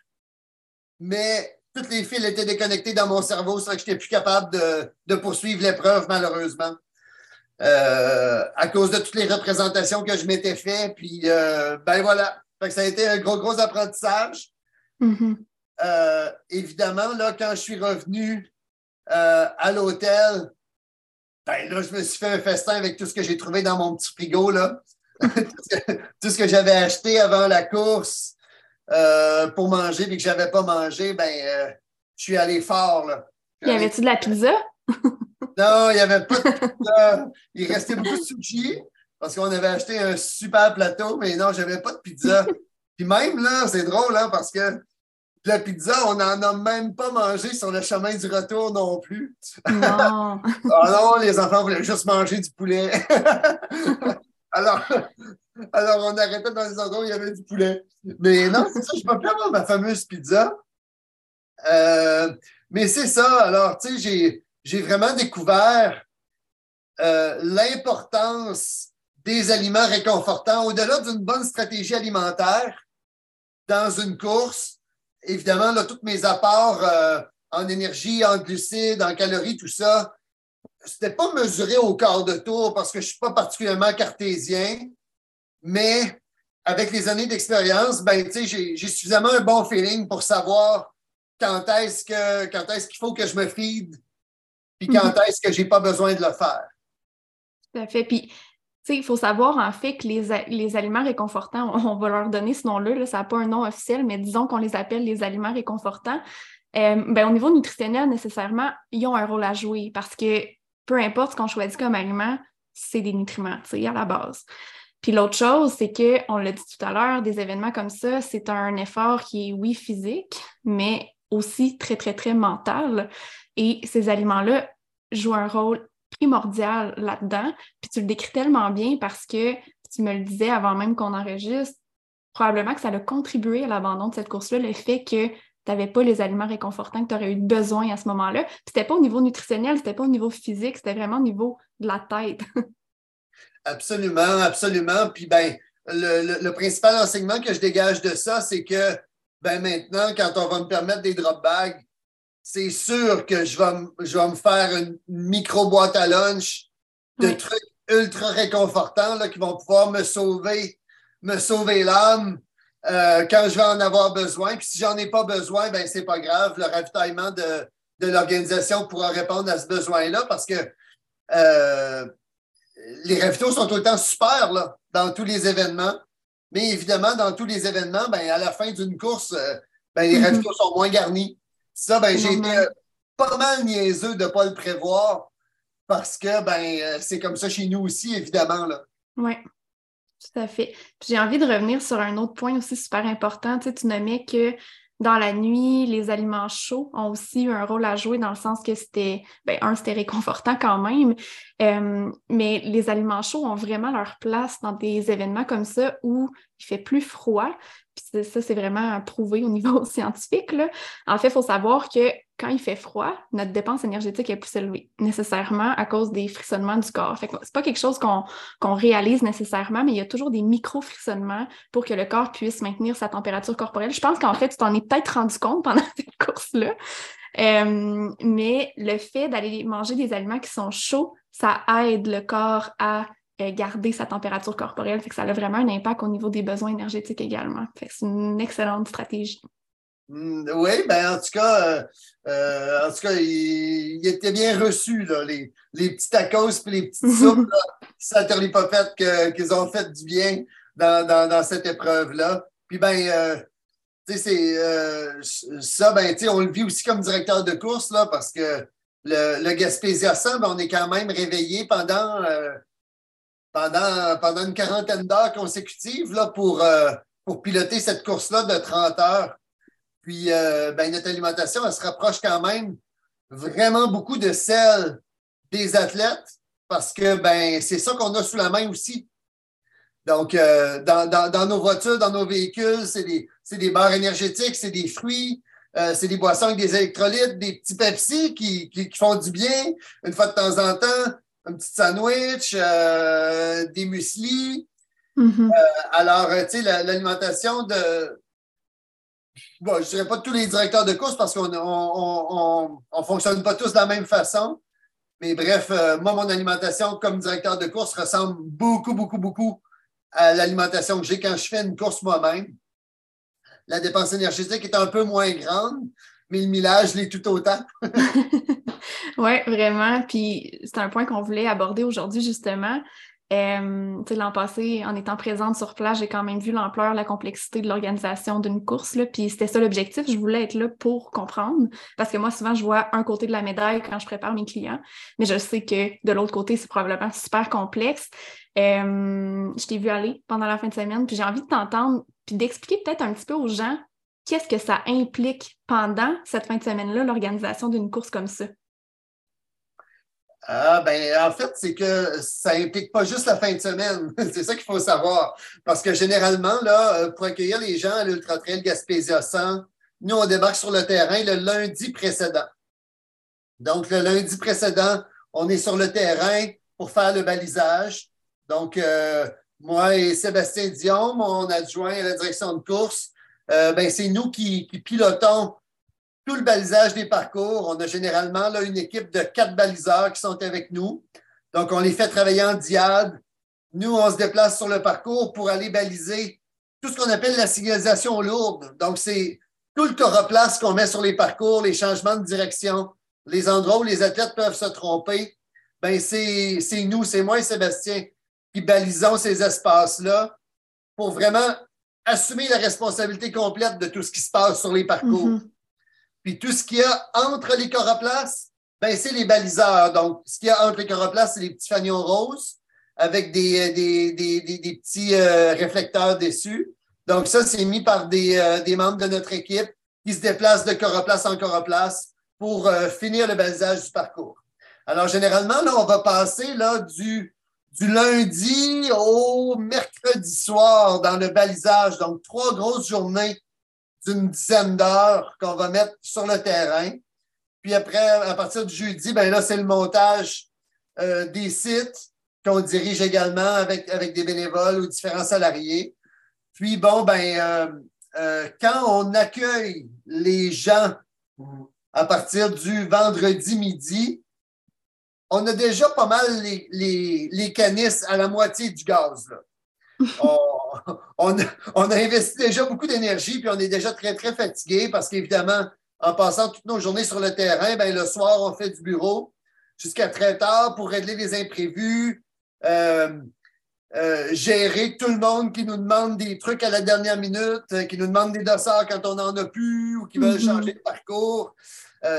mais toutes les fils étaient déconnectés dans mon cerveau, c'est que je n'étais plus capable de, poursuivre l'épreuve, malheureusement. Euh, à cause de toutes les représentations que je m'étais fait. Puis, euh, ben voilà. ça a été un gros, gros apprentissage. Mm-hmm. euh, évidemment, là, quand je suis revenu à l'hôtel, ben là, je me suis fait un festin avec tout ce que j'ai trouvé dans mon petit frigo, là. tout ce que, j'avais acheté avant la course pour manger et que je n'avais pas mangé, ben, je suis allé fort, là. Y avait-tu de la pizza? non, il n'y avait pas de pizza. Il restait beaucoup de sushi parce qu'on avait acheté un super plateau, mais non, je n'avais pas de pizza. Puis même, là, c'est drôle, hein, parce que la pizza, on n'en a même pas mangé sur le chemin du retour non plus. Non. non, les enfants voulaient juste manger du poulet. alors, alors, on arrêtait dans les endroits où il y avait du poulet. Mais non, c'est ça, je peux plus avoir ma fameuse pizza. Euh, mais c'est ça, alors, tu sais, j'ai vraiment découvert euh, l'importance des aliments réconfortants. Au-delà d'une bonne stratégie alimentaire dans une course évidemment, là, tous mes apports euh, en énergie, en glucides, en calories, tout ça, c'était pas mesuré au quart de tour parce que je suis pas particulièrement cartésien, mais avec les années d'expérience, ben, j'ai, j'ai suffisamment un bon feeling pour savoir quand est-ce que quand est-ce qu'il faut que je me feed, puis quand mhm. est-ce que j'ai pas besoin de le faire? Tout à fait. Puis il faut savoir en fait que les, aliments réconfortants, on, va leur donner ce nom-là, ça n'a pas un nom officiel, mais disons qu'on les appelle les aliments réconfortants. Euh, ben, au niveau nutritionnel, nécessairement, ils ont un rôle à jouer parce que peu importe ce qu'on choisit comme aliment, c'est des nutriments, à la base. Puis l'autre chose, c'est que, on l'a dit tout à l'heure, des événements comme ça, c'est un effort qui est, oui, physique, mais aussi très, très, très mental. Et ces aliments-là jouent un rôle primordial là-dedans. Puis tu le décris tellement bien parce que tu me le disais avant même qu'on enregistre, probablement que ça a contribué à l'abandon de cette course-là, le fait que tu n'avais pas les aliments réconfortants que tu aurais eu besoin à ce moment-là. Puis c'était pas au niveau nutritionnel, c'était pas au niveau physique, c'était vraiment au niveau de la tête. absolument, absolument. Puis ben, le, principal enseignement que je dégage de ça, c'est que ben maintenant, quand on va me permettre des drop bags, c'est sûr que je vais, je vais me faire une micro-boîte à lunch de trucs ultra réconfortants là, qui vont pouvoir me sauver, me sauver l'âme euh, quand je vais en avoir besoin. Puis si j'en ai pas besoin, ben c'est pas grave. Le ravitaillement de, de l'organisation pourra répondre à ce besoin-là parce que euh, les ravitaux sont autant super là, dans tous les événements. Mais évidemment, dans tous les événements, ben, à la fin d'une course, euh, ben, les mm-hmm. ravitaux sont moins garnis. Ça, ben, j'ai été euh, pas mal niaiseux de ne pas le prévoir parce que ben, euh, c'est comme ça chez nous aussi, évidemment. Oui, tout à fait. J'ai envie de revenir sur un autre point aussi super important. Tu, sais, tu nommais que dans la nuit, les aliments chauds ont aussi eu un rôle à jouer dans le sens que c'était, ben, un, c'était réconfortant quand même, euh, mais les aliments chauds ont vraiment leur place dans des événements comme ça où fait plus froid. Puis ça, c'est vraiment prouvé au niveau scientifique. Là. En fait, il faut savoir que quand il fait froid, notre dépense énergétique est plus élevée, nécessairement à cause des frissonnements du corps. Ce n'est pas quelque chose qu'on réalise nécessairement, mais il y a toujours des micro-frissonnements pour que le corps puisse maintenir sa température corporelle. Je pense qu'en fait, tu t'en es peut-être rendu compte pendant cette course-là. Euh, mais le fait d'aller manger des aliments qui sont chauds, ça aide le corps à garder sa température corporelle. Fait que ça a vraiment un impact au niveau des besoins énergétiques également. Fait c'est une excellente stratégie. Mm, oui, ben en tout cas, euh, euh, en tout cas, il, était bien reçu, là, les, les petits tacos et les petites soupes, ça ne pas fait qu'ils ont fait du bien dans, cette épreuve-là. Puis ben, tu sais, c'est ça, ben, tu sais, on le vit aussi comme directeur de course, là, parce que le, le Gaspésia ben, on est quand même réveillé pendant pendant, pendant une quarantaine d'heures consécutives là, pour, euh, pour piloter cette course-là de 30 heures. Puis euh, ben, notre alimentation, elle se rapproche quand même vraiment beaucoup de celle des athlètes parce que ben, c'est ça qu'on a sous la main aussi. Donc, euh, dans, dans, nos voitures, dans nos véhicules, c'est des, des barres énergétiques, c'est des fruits, c'est des boissons avec des électrolytes, des petits Pepsi qui, qui, qui, font du bien une fois de temps en temps un petit sandwich, euh, des muesli. Mm-hmm. Euh, alors, euh, tu sais, l'alimentation de. Bon, je ne dirais pas tous les directeurs de course parce qu'on ne fonctionne pas tous de la même façon. Mais bref, moi, mon alimentation comme directeur de course ressemble beaucoup, beaucoup, beaucoup à l'alimentation que j'ai quand je fais une course moi-même. la dépense énergétique est un peu moins grande, mais le millage l'est tout autant. oui, vraiment. Puis c'est un point qu'on voulait aborder aujourd'hui, justement. Euh, L'an passé, en étant présente sur place, j'ai quand même vu l'ampleur, la complexité de l'organisation d'une course. Là, puis c'était ça l'objectif. Je voulais être là pour comprendre. Parce que moi, souvent, je vois un côté de la médaille quand je prépare mes clients. Mais je sais que de l'autre côté, c'est probablement super complexe. Euh, je t'ai vu aller pendant la fin de semaine, puis j'ai envie de t'entendre, puis d'expliquer peut-être un petit peu aux gens qu'est-ce que ça implique pendant cette fin de semaine-là, l'organisation d'une course comme ça? Ah, ben, en fait, c'est que ça implique pas juste la fin de semaine. c'est ça qu'il faut savoir. Parce que généralement, là, euh, pour accueillir les gens à l'Ultra Trail Gaspésia 100, nous, on débarque sur le terrain le lundi précédent. Donc, le lundi précédent, on est sur le terrain pour faire le balisage. Donc, euh, moi et Sébastien Dion, mon adjoint à la direction de course, euh, ben, c'est nous qui, pilotons tout le balisage des parcours. On a généralement là, une équipe de quatre baliseurs qui sont avec nous. Donc, on les fait travailler en diade. Nous, on se déplace sur le parcours pour aller baliser tout ce qu'on appelle la signalisation lourde. Donc, c'est tout le coroplace qu'on met sur les parcours, les changements de direction, les endroits où les athlètes peuvent se tromper. Ben, c'est nous, c'est moi et Sébastien qui balisons ces espaces-là pour vraiment assumer la responsabilité complète de tout ce qui se passe sur les parcours. Mm-hmm. Puis tout ce qu'il y a entre les coroplaces, ben, c'est les baliseurs. Donc, ce qu'il y a entre les coroplaces, c'est les petits fanions roses avec des, des, des, des petits euh, réflecteurs dessus. Donc, ça, c'est mis par des, euh, des, membres de notre équipe qui se déplacent de coroplace en coroplace pour euh, finir le balisage du parcours. Alors, généralement, là, on va passer là, du, du lundi au mercredi soir dans le balisage. Donc, trois grosses journées d'une dizaine d'heures qu'on va mettre sur le terrain. Puis après, à partir du jeudi, ben là, c'est le montage euh, des sites qu'on dirige également avec, avec des bénévoles ou différents salariés. Puis bon, ben, euh, euh, quand on accueille les gens à partir du vendredi midi, on a déjà pas mal les, les, les canisses à la moitié du gaz. Là. on, a investi déjà beaucoup d'énergie, puis on est déjà très, très fatigué parce qu'évidemment, en passant toutes nos journées sur le terrain, ben, le soir, on fait du bureau jusqu'à très tard pour régler les imprévus, euh, euh, gérer tout le monde qui nous demande des trucs à la dernière minute, euh, qui nous demande des dossards quand on n'en a plus ou qui veulent mm-hmm. changer de parcours.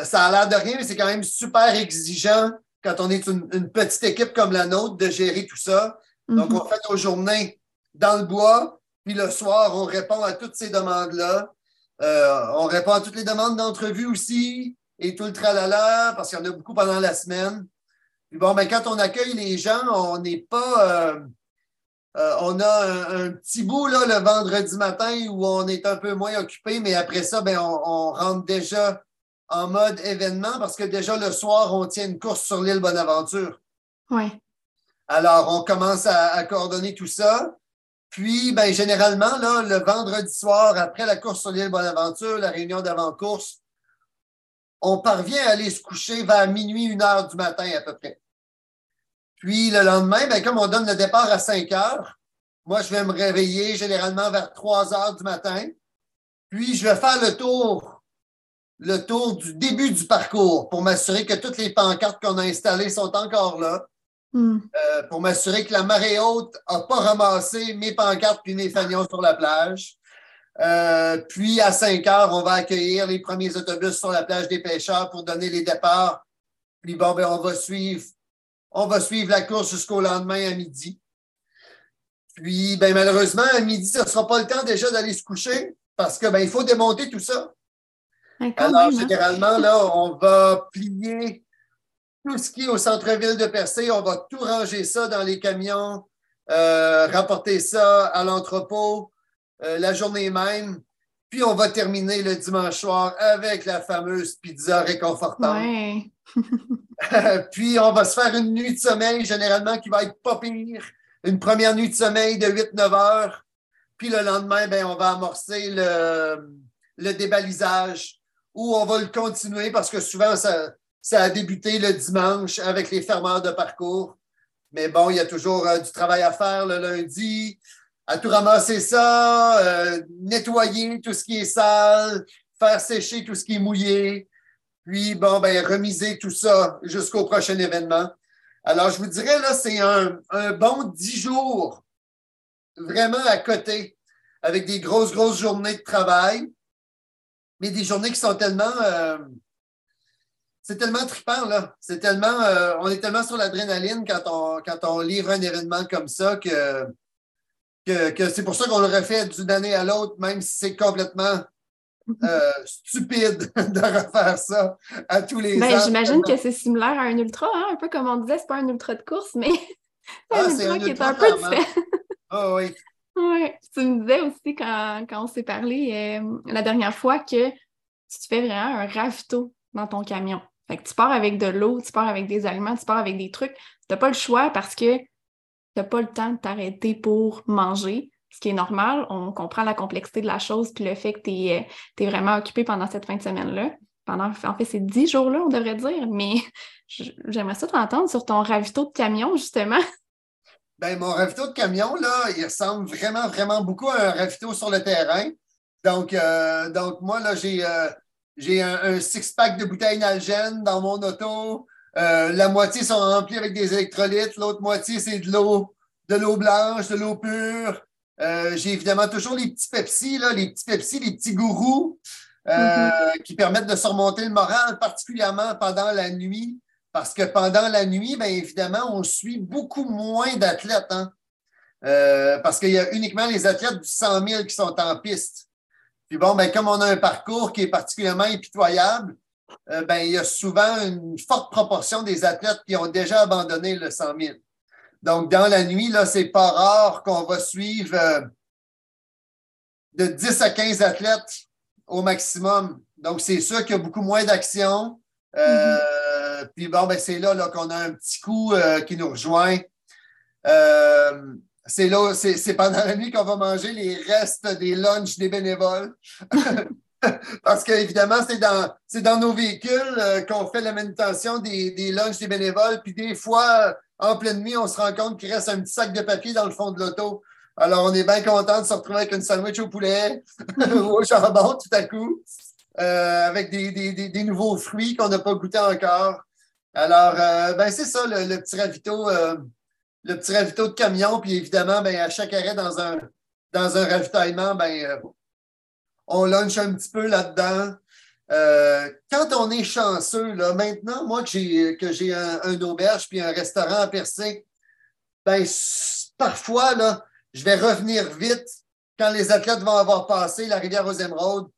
ça a l'air de rien, mais c'est quand même super exigeant quand on est une, petite équipe comme la nôtre de gérer tout ça. Donc, mm-hmm. on fait nos journées dans le bois, puis le soir, on répond à toutes ces demandes-là. Euh, on répond à toutes les demandes d'entrevue aussi et tout le tralala, parce qu'il y en a beaucoup pendant la semaine. Puis bon, ben, quand on accueille les gens, on n'est pas. Euh, euh, on a un, petit bout là, le vendredi matin où on est un peu moins occupé, mais après ça, ben, on, rentre déjà en mode événement parce que déjà le soir, on tient une course sur l'île Bonaventure. Oui. Alors, on commence à coordonner tout ça. Puis, ben, généralement, là, le vendredi soir, après la course sur l'île Bonaventure, la réunion d'avant-course, on parvient à aller se coucher vers minuit, une heure du matin à peu près. Puis le lendemain, ben, comme on donne le départ à 5 heures, moi, je vais me réveiller généralement vers 3 heures du matin. Puis je vais faire le tour, le tour du début du parcours pour m'assurer que toutes les pancartes qu'on a installées sont encore là. Hmm. Euh, pour m'assurer que la marée haute n'a pas ramassé mes pancartes puis mes fanions sur la plage. Euh, puis à 5 heures, on va accueillir les premiers autobus sur la plage des pêcheurs pour donner les départs. Puis bon, ben, on va suivre, on va suivre la course jusqu'au lendemain à midi. Puis ben, malheureusement, à midi, ce ne sera pas le temps déjà d'aller se coucher parce que ben, il faut démonter tout ça. Alors, hein. généralement, là, on va plier tout ce qui est au centre-ville de Percé, on va tout ranger ça dans les camions, euh, rapporter ça à l'entrepôt euh, la journée même. Puis on va terminer le dimanche soir avec la fameuse pizza réconfortante. puis on va se faire une nuit de sommeil, généralement, qui va être pas pire. Une première nuit de sommeil de 8-9 heures. Puis le lendemain, ben, on va amorcer le, le débalisage ou on va le continuer parce que souvent, ça, a débuté le dimanche avec les fermeurs de parcours. Mais bon, il y a toujours euh, du travail à faire le lundi. à tout ramasser ça, euh, nettoyer tout ce qui est sale, faire sécher tout ce qui est mouillé, puis bon, ben, remiser tout ça jusqu'au prochain événement. Alors, je vous dirais, là, c'est un, bon dix jours vraiment à côté, avec des grosses, grosses journées de travail, mais des journées qui sont tellement. Euh, c'est tellement trippant, là. C'est tellement. Euh, on est tellement sur l'adrénaline quand on, quand on livre un événement comme ça que que, c'est pour ça qu'on le refait d'une année à l'autre, même si c'est complètement euh, stupide de refaire ça à tous les ben, J'imagine que c'est similaire à un ultra, hein? un peu comme on disait, c'est pas un ultra de course, mais ah, c'est un ultra qui est un peu différent. Ah oui. Oui, tu me disais aussi quand, on s'est parlé euh, la dernière fois que tu fais vraiment un ravito dans ton camion. Fait que tu pars avec de l'eau, tu pars avec des aliments, tu pars avec des trucs. Tu n'as pas le choix parce que tu n'as pas le temps de t'arrêter pour manger, ce qui est normal. On comprend la complexité de la chose, puis le fait que tu es, euh, vraiment occupé pendant cette fin de semaine-là. Pendant, en fait, ces dix jours-là, on devrait dire, mais j'aimerais ça t'entendre sur ton ravito de camion, justement. Ben, mon ravito de camion, là, il ressemble vraiment, vraiment beaucoup à un ravito sur le terrain. Donc, euh, donc moi, là, j'ai euh, un, six-pack de bouteilles Nalgene dans mon auto. Euh, la moitié sont remplis avec des électrolytes, l'autre moitié, c'est de l'eau, de l'eau blanche, de l'eau pure. J'ai évidemment toujours les petits Pepsi, là, les petits Pepsi, les petits gourous mm-hmm. qui permettent de surmonter le moral, particulièrement pendant la nuit. Parce que pendant la nuit, bien évidemment, on suit beaucoup moins d'athlètes. Hein? parce qu'il y a uniquement les athlètes du 100 000 qui sont en piste. Puis bon, ben, comme on a un parcours qui est particulièrement impitoyable, euh, ben, il y a souvent une forte proportion des athlètes qui ont déjà abandonné le 100 000. Donc, dans la nuit, là, c'est pas rare qu'on va suivre euh, de 10 à 15 athlètes au maximum. Donc, c'est sûr qu'il y a beaucoup moins d'action. Euh, mm-hmm. Puis bon, ben, c'est là, qu'on a un petit coup qui nous rejoint. c'est là, c'est pendant la nuit qu'on va manger les restes des lunchs des bénévoles. Parce qu'évidemment, c'est dans, nos véhicules euh, qu'on fait la manutention des, des lunchs des bénévoles. Puis des fois, en pleine nuit, on se rend compte qu'il reste un petit sac de papier dans le fond de l'auto. Alors, on est bien content de se retrouver avec une sandwich au poulet ou au jambon tout à coup, euh, avec des, nouveaux fruits qu'on n'a pas goûté encore. Alors, euh, ben, c'est ça, le, petit ravito, le petit ravito de camion. Puis évidemment, ben, à chaque arrêt dans un, dans un ravitaillement, ben, on lunch un petit peu là-dedans. Euh, quand on est chanceux, maintenant, moi que j'ai, que j'ai un, auberge puis un restaurant à Percé, ben, parfois, là, je vais revenir vite quand les athlètes vont avoir passé la rivière aux émeraudes.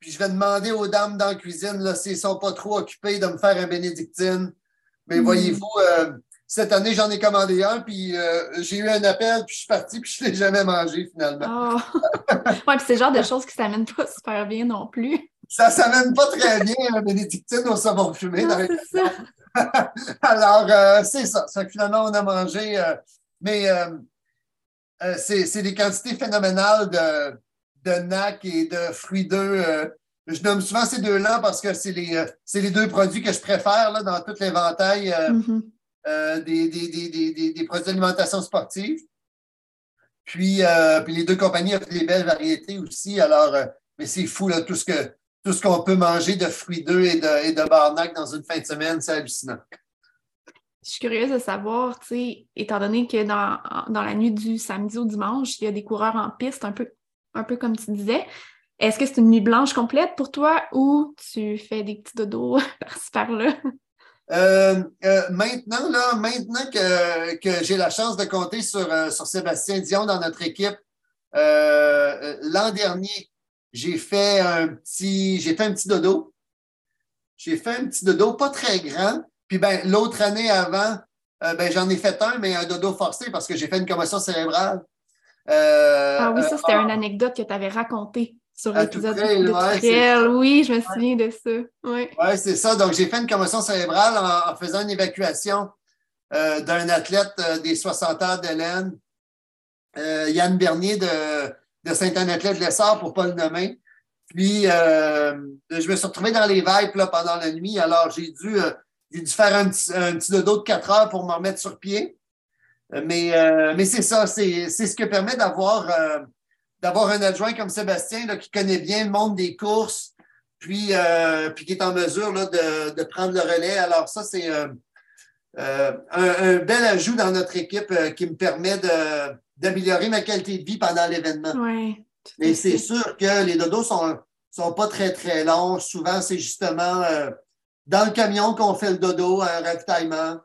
Puis je vais demander aux dames dans la cuisine s'ils ne sont pas trop occupés de me faire un bénédictine. Mais mm. voyez-vous, euh, cette année, j'en ai commandé un, puis euh, j'ai eu un appel, puis je suis parti, puis je ne l'ai jamais mangé finalement. Oh. oui, puis c'est le genre de choses qui ne s'amènent pas super bien non plus. Ça ne s'amène pas très bien, la bénédictine au savon fumé. dans Alors, euh, c'est ça. Ça finalement, on a mangé. Euh, mais c'est des quantités phénoménales de, de NAC et de fruits d'œufs. Je nomme souvent ces deux-là parce que c'est les, les deux produits que je préfère là, dans tout l'éventail. Mm-hmm. Euh, des, des, produits d'alimentation sportive. Puis, euh, puis, les deux compagnies offrent des belles variétés aussi. Alors, euh, mais c'est fou, là, tout ce que tout ce qu'on peut manger de fruits d'œufs et de, et de barnac dans une fin de semaine, c'est hallucinant. Je suis curieuse de savoir, tu sais, étant donné que dans, dans, la nuit du samedi au dimanche, il y a des coureurs en piste, un peu, un peu comme tu disais. Est-ce que c'est une nuit blanche complète pour toi ou tu fais des petits dodos par-ci par-là? Euh, euh, maintenant, là, maintenant que, que j'ai la chance de compter sur, euh, sur Sébastien Dion dans notre équipe, l'an dernier, j'ai fait un petit, j'ai fait un petit dodo. J'ai fait un petit dodo pas très grand. Puis ben, l'autre année avant, ben, j'en ai fait un, mais un dodo forcé parce que j'ai fait une commotion cérébrale. ah oui, ça, c'était une anecdote que tu avais racontée sur l'épisode de, Oui, je me souviens de ça. Oui, ouais, c'est ça. Donc, j'ai fait une commotion cérébrale en, faisant une évacuation euh, d'un athlète euh, des 60 heures d'Hélène, euh, Yann Bernier de, de Saint-Anne-Athlète de l'Essor, pour ne pas le nommer. Puis, je me suis retrouvé dans les vibes là, pendant la nuit. Alors, j'ai dû, dû faire un petit, un petit dodo de 4 heures pour me remettre sur pied. Mais, mais c'est ça, c'est ce que permet d'avoir d'avoir un adjoint comme Sébastien là, qui connaît bien le monde des courses, puis, puis qui est en mesure là, de, de, prendre le relais. Alors, ça, c'est un, un, bel ajout dans notre équipe qui me permet d'améliorer ma qualité de vie pendant l'événement. Oui. Mais c'est sûr que les dodos sont, sont pas très, très longs. Souvent, c'est justement euh, dans le camion qu'on fait le dodo, un ravitaillement.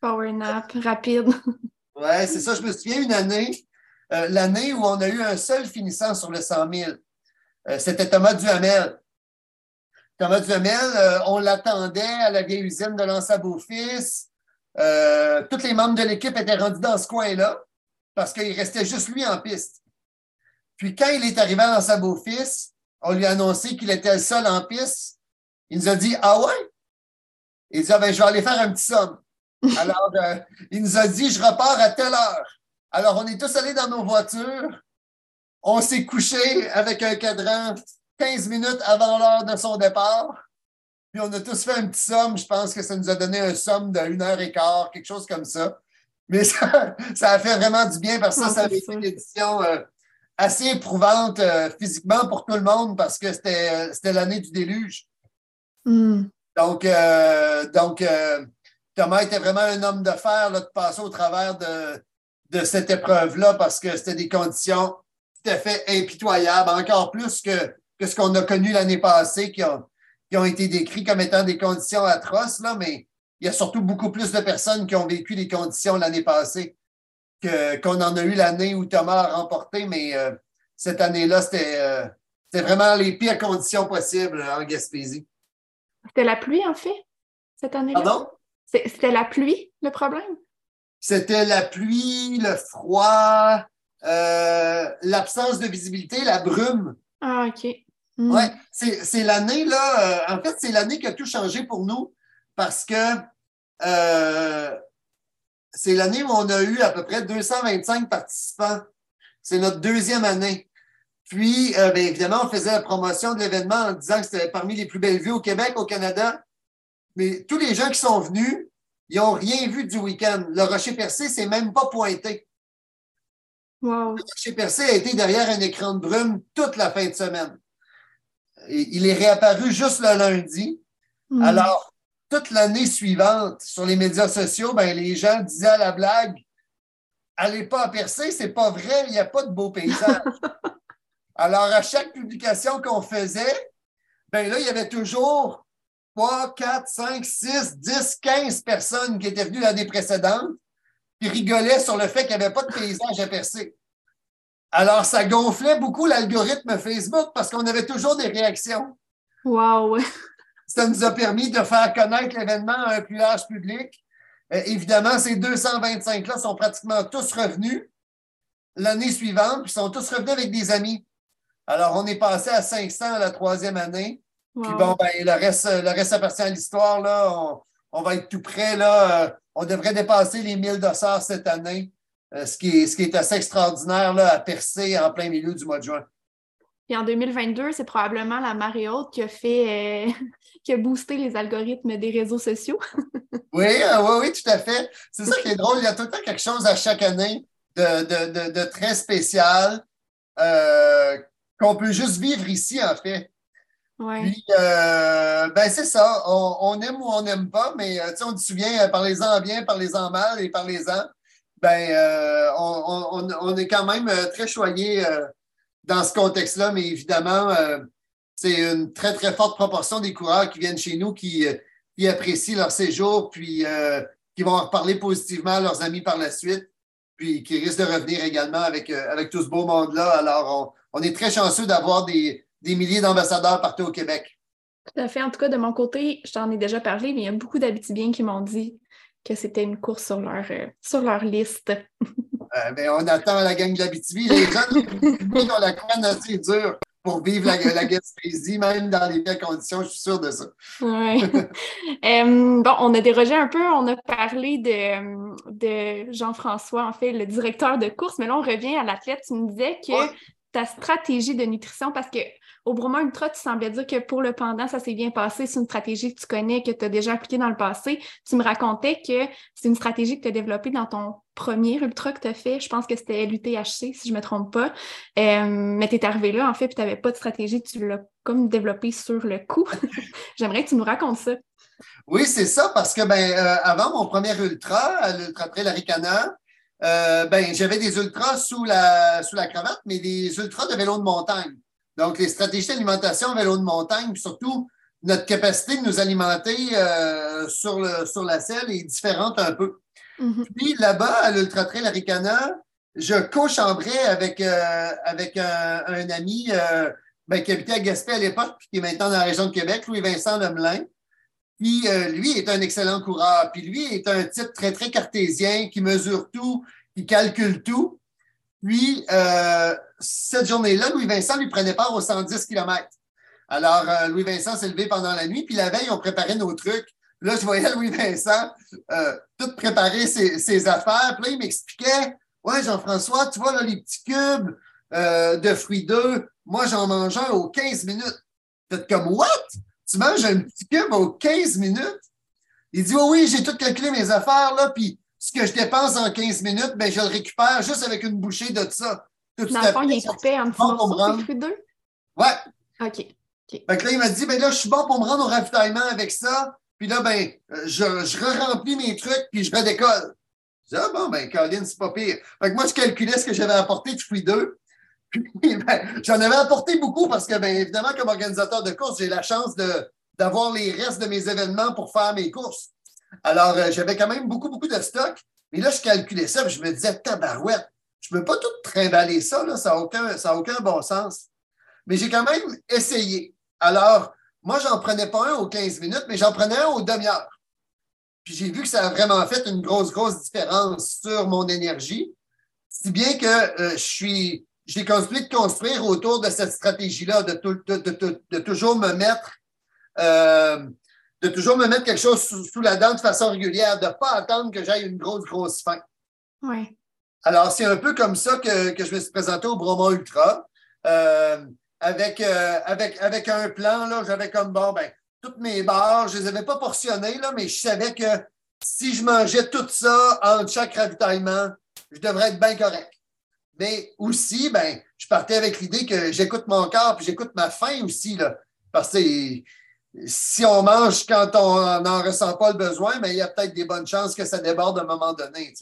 Power nap, rapide. oui, c'est ça. Je me souviens une année, euh, l'année où on a eu un seul finissant sur le 100 000. Euh, c'était Thomas Duhamel. Thomas Duhamel, on l'attendait à la vieille usine de lança fils tous les membres de l'équipe étaient rendus dans ce coin-là parce qu'il restait juste lui en piste. Puis quand il est arrivé dans sa beau-fils, on lui a annoncé qu'il était le seul en piste. Il nous a dit Ah ouais? Il dit ah, ben, je vais aller faire un petit somme. Alors, euh, il nous a dit Je repars à telle heure. Alors, on est tous allés dans nos voitures. On s'est couché avec un cadran 15 minutes avant l'heure de son départ. Puis on a tous fait un petit somme. Je pense que ça nous a donné un somme de une heure et quart, quelque chose comme ça. Mais ça, ça a fait vraiment du bien parce que ça, ça avait été une édition euh, assez éprouvante euh, physiquement pour tout le monde parce que c'était, c'était l'année du déluge. Hmm. Donc, euh, donc euh, Thomas était vraiment un homme de fer là, de passer au travers de, de cette épreuve-là parce que c'était des conditions tout à fait impitoyables, encore plus que, que ce qu'on a connu l'année passée, qui ont, qui ont été décrits comme étant des conditions atroces, là, mais il y a surtout beaucoup plus de personnes qui ont vécu des conditions l'année passée qu'on en a eu l'année où Thomas a remporté, mais euh, cette année-là, euh, c'était vraiment les pires conditions possibles en Gaspésie. C'était la pluie, en fait, cette année-là? Pardon? C'était la pluie, le problème? C'était la pluie, le froid, euh, l'absence de visibilité, la brume. Ah, OK. Hmm. Oui, c'est l'année, là, en fait, c'est l'année qui a tout changé pour nous parce que c'est l'année où on a eu à peu près 225 participants. C'est notre deuxième année. Puis, euh, bien évidemment, on faisait la promotion de l'événement en disant que c'était parmi les plus belles vues au Québec, au Canada. Mais tous les gens qui sont venus, ils n'ont rien vu du week-end. Le rocher percé s'est même pas pointé. Wow. Le rocher percé a été derrière un écran de brume toute la fin de semaine. il est réapparu juste le lundi. Hmm. Alors, toute l'année suivante, sur les médias sociaux, ben, les gens disaient à la blague Allez pas à percer, c'est pas vrai, il n'y a pas de beau paysage. Alors, à chaque publication qu'on faisait, ben là, il y avait toujours 3, 4, 5, 6, 10, 15 personnes qui étaient venues l'année précédente qui rigolaient sur le fait qu'il n'y avait pas de paysage à percer. Alors, ça gonflait beaucoup l'algorithme Facebook parce qu'on avait toujours des réactions. Wow! Ça nous a permis de faire connaître l'événement à un plus large public. Euh, évidemment, ces 225-là sont pratiquement tous revenus l'année suivante, puis sont tous revenus avec des amis. Alors, on est passé à 500 la troisième année. Puis bon, ben, le, reste, le reste appartient à l'histoire. Là. On, va être tout près. Là. Euh, on devrait dépasser les 1000 dossards cette année, euh, ce, qui est, ce qui est assez extraordinaire là, à percer en plein milieu du mois de juin. Puis en 2022, c'est probablement la marée haute qui a fait, euh, qui a boosté les algorithmes des réseaux sociaux. oui, euh, oui, oui, tout à fait. C'est ça qui est drôle. Il y a tout le temps quelque chose à chaque année de, très spécial euh, qu'on peut juste vivre ici, en fait. Oui. Puis, ben c'est ça. On, aime ou on n'aime pas, mais on se souvient, parlez-en bien, parlez-en mal et parlez-en. Ben, on, on, est quand même très choyé dans ce contexte-là, mais évidemment, euh, c'est une très, très forte proportion des coureurs qui viennent chez nous qui, euh, apprécient leur séjour, puis euh, qui vont en reparler positivement à leurs amis par la suite, puis qui risquent de revenir également avec, avec tout ce beau monde-là. Alors, on, est très chanceux d'avoir des, milliers d'ambassadeurs partout au Québec. Tout à fait. En tout cas, de mon côté, je t'en ai déjà parlé, mais il y a beaucoup d'habitudes qui m'ont dit que c'était une course sur leur, sur leur liste. Euh, ben, on attend la gang de l'Abitibi. Les gens ont la canne assez dure pour vivre la, la Gaspésie, même dans les pires conditions, je suis sûre de ça. Oui. Euh, bon, on a dérogé un peu, on a parlé de, de Jean-François, en fait, le directeur de course, mais là, on revient à l'athlète. Tu me disais que ta stratégie de nutrition, parce que au Broma Ultra, tu semblais dire que pour le pendant, ça s'est bien passé. C'est une stratégie que tu connais, que tu as déjà appliquée dans le passé. Tu me racontais que c'est une stratégie que tu as développée dans ton premier ultra que tu as fait. Je pense que c'était l'UTHC, si je ne me trompe pas. Euh, mais tu es arrivé là, en fait, puis tu n'avais pas de stratégie. Tu l'as comme développé sur le coup. J'aimerais que tu nous racontes ça. Oui, c'est ça, parce que ben, euh, avant mon premier ultra, l'Ultra Trail Aricana, euh, ben, j'avais des ultras sous la, sous la cravate, mais des ultras de vélo de montagne. Donc, les stratégies d'alimentation vélo de montagne, puis surtout notre capacité de nous alimenter euh, sur, le, sur la selle est différente un peu. Mm-hmm. Puis là-bas, à l'Ultra Trail Aricana, je co-chambrais avec, euh, avec un, un ami ben, qui habitait à Gaspé à l'époque, puis qui est maintenant dans la région de Québec, Louis-Vincent Lemelin. Puis euh, lui est un excellent coureur. Puis lui est un type très, très cartésien qui mesure tout, qui calcule tout. Puis euh, cette journée-là, Louis-Vincent lui prenait part aux 110 km. Alors, euh, Louis-Vincent s'est levé pendant la nuit, puis la veille, on préparait nos trucs. Là, je voyais Louis-Vincent tout préparer ses, affaires. Puis là, il m'expliquait Ouais, Jean-François, tu vois, là, les petits cubes de fruits d'œufs, moi, j'en mangeais aux 15 minutes. T'es comme What? tu manges un petit cube aux 15 minutes. Il dit, oh oui, j'ai tout calculé mes affaires, là, puis ce que je dépense en 15 minutes, ben, je le récupère juste avec une bouchée de ça. Tout Dans le fond, il est coupé en petits morceaux, fruits d'eux? Ouais. OK. Fait que là, il m'a dit, ben là, je suis bon pour me rendre au ravitaillement avec ça. Puis là, ben, je, je re-remplis mes trucs, puis je redécolle. Je dis, ah bon, ben, Colin, c'est pas pire. Fait que moi, je calculais ce que j'avais apporté de fruits d'eux. Ben, j'en avais apporté beaucoup parce que, bien évidemment, comme organisateur de course, j'ai la chance d'avoir les restes de mes événements pour faire mes courses. Alors, euh, j'avais quand même beaucoup, beaucoup de stock. Mais là, je calculais ça, et je me disais, tabarouette, je ne peux pas tout trimballer ça, là, ça n'a aucun, aucun bon sens. Mais j'ai quand même essayé. Alors, moi, j'en prenais pas un aux 15 minutes, mais j'en prenais un aux demi-heures. Puis j'ai vu que ça a vraiment fait une grosse, grosse différence sur mon énergie. Si bien que euh, j'ai continué de construire autour de cette stratégie-là, de, de, toujours me mettre euh, de toujours me mettre quelque chose sous, la dent de façon régulière, de ne pas attendre que j'aille une grosse, grosse fin. Oui. Alors, c'est un peu comme ça que, je me suis présenté au Bromont Ultra. Euh, avec, euh, avec, avec un plan, là, j'avais comme bon, ben, toutes mes barres, je ne les avais pas portionnées, là, mais je savais que si je mangeais tout ça en chaque ravitaillement, je devrais être bien correct. Mais aussi, ben, je partais avec l'idée que j'écoute mon corps puis j'écoute ma faim aussi. Là, parce que si on mange quand on n'en ressent pas le besoin, mais il y a peut-être des bonnes chances que ça déborde à un moment donné.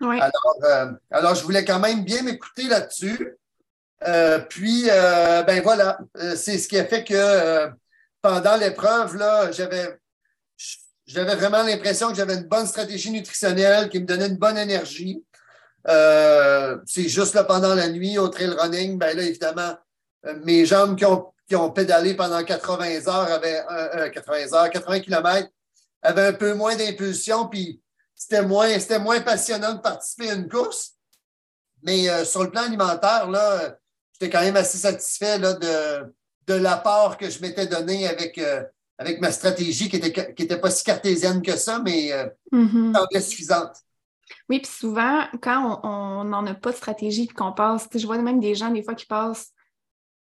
Alors, euh, alors, je voulais quand même bien m'écouter là-dessus. Euh, puis, euh, ben voilà, c'est ce qui a fait que pendant l'épreuve, là, j'avais, j'avais vraiment l'impression que j'avais une bonne stratégie nutritionnelle qui me donnait une bonne énergie. C'est juste là pendant la nuit au trail running, ben là, évidemment, mes jambes qui ont, qui ont pédalé pendant 80 heures avaient 80 euh, heures, 80 km avaient un peu moins d'impulsion, puis c'était moins, c'était moins passionnant de participer à une course. Mais sur le plan alimentaire, là, j'étais quand même assez satisfait là, de, de l'apport que je m'étais donné avec, avec ma stratégie qui n'était qui était pas si cartésienne que ça, mais mm suffisante. Oui, puis souvent, quand on n'en a pas de stratégie, puis qu'on passe, je vois même des gens, des fois, qui passent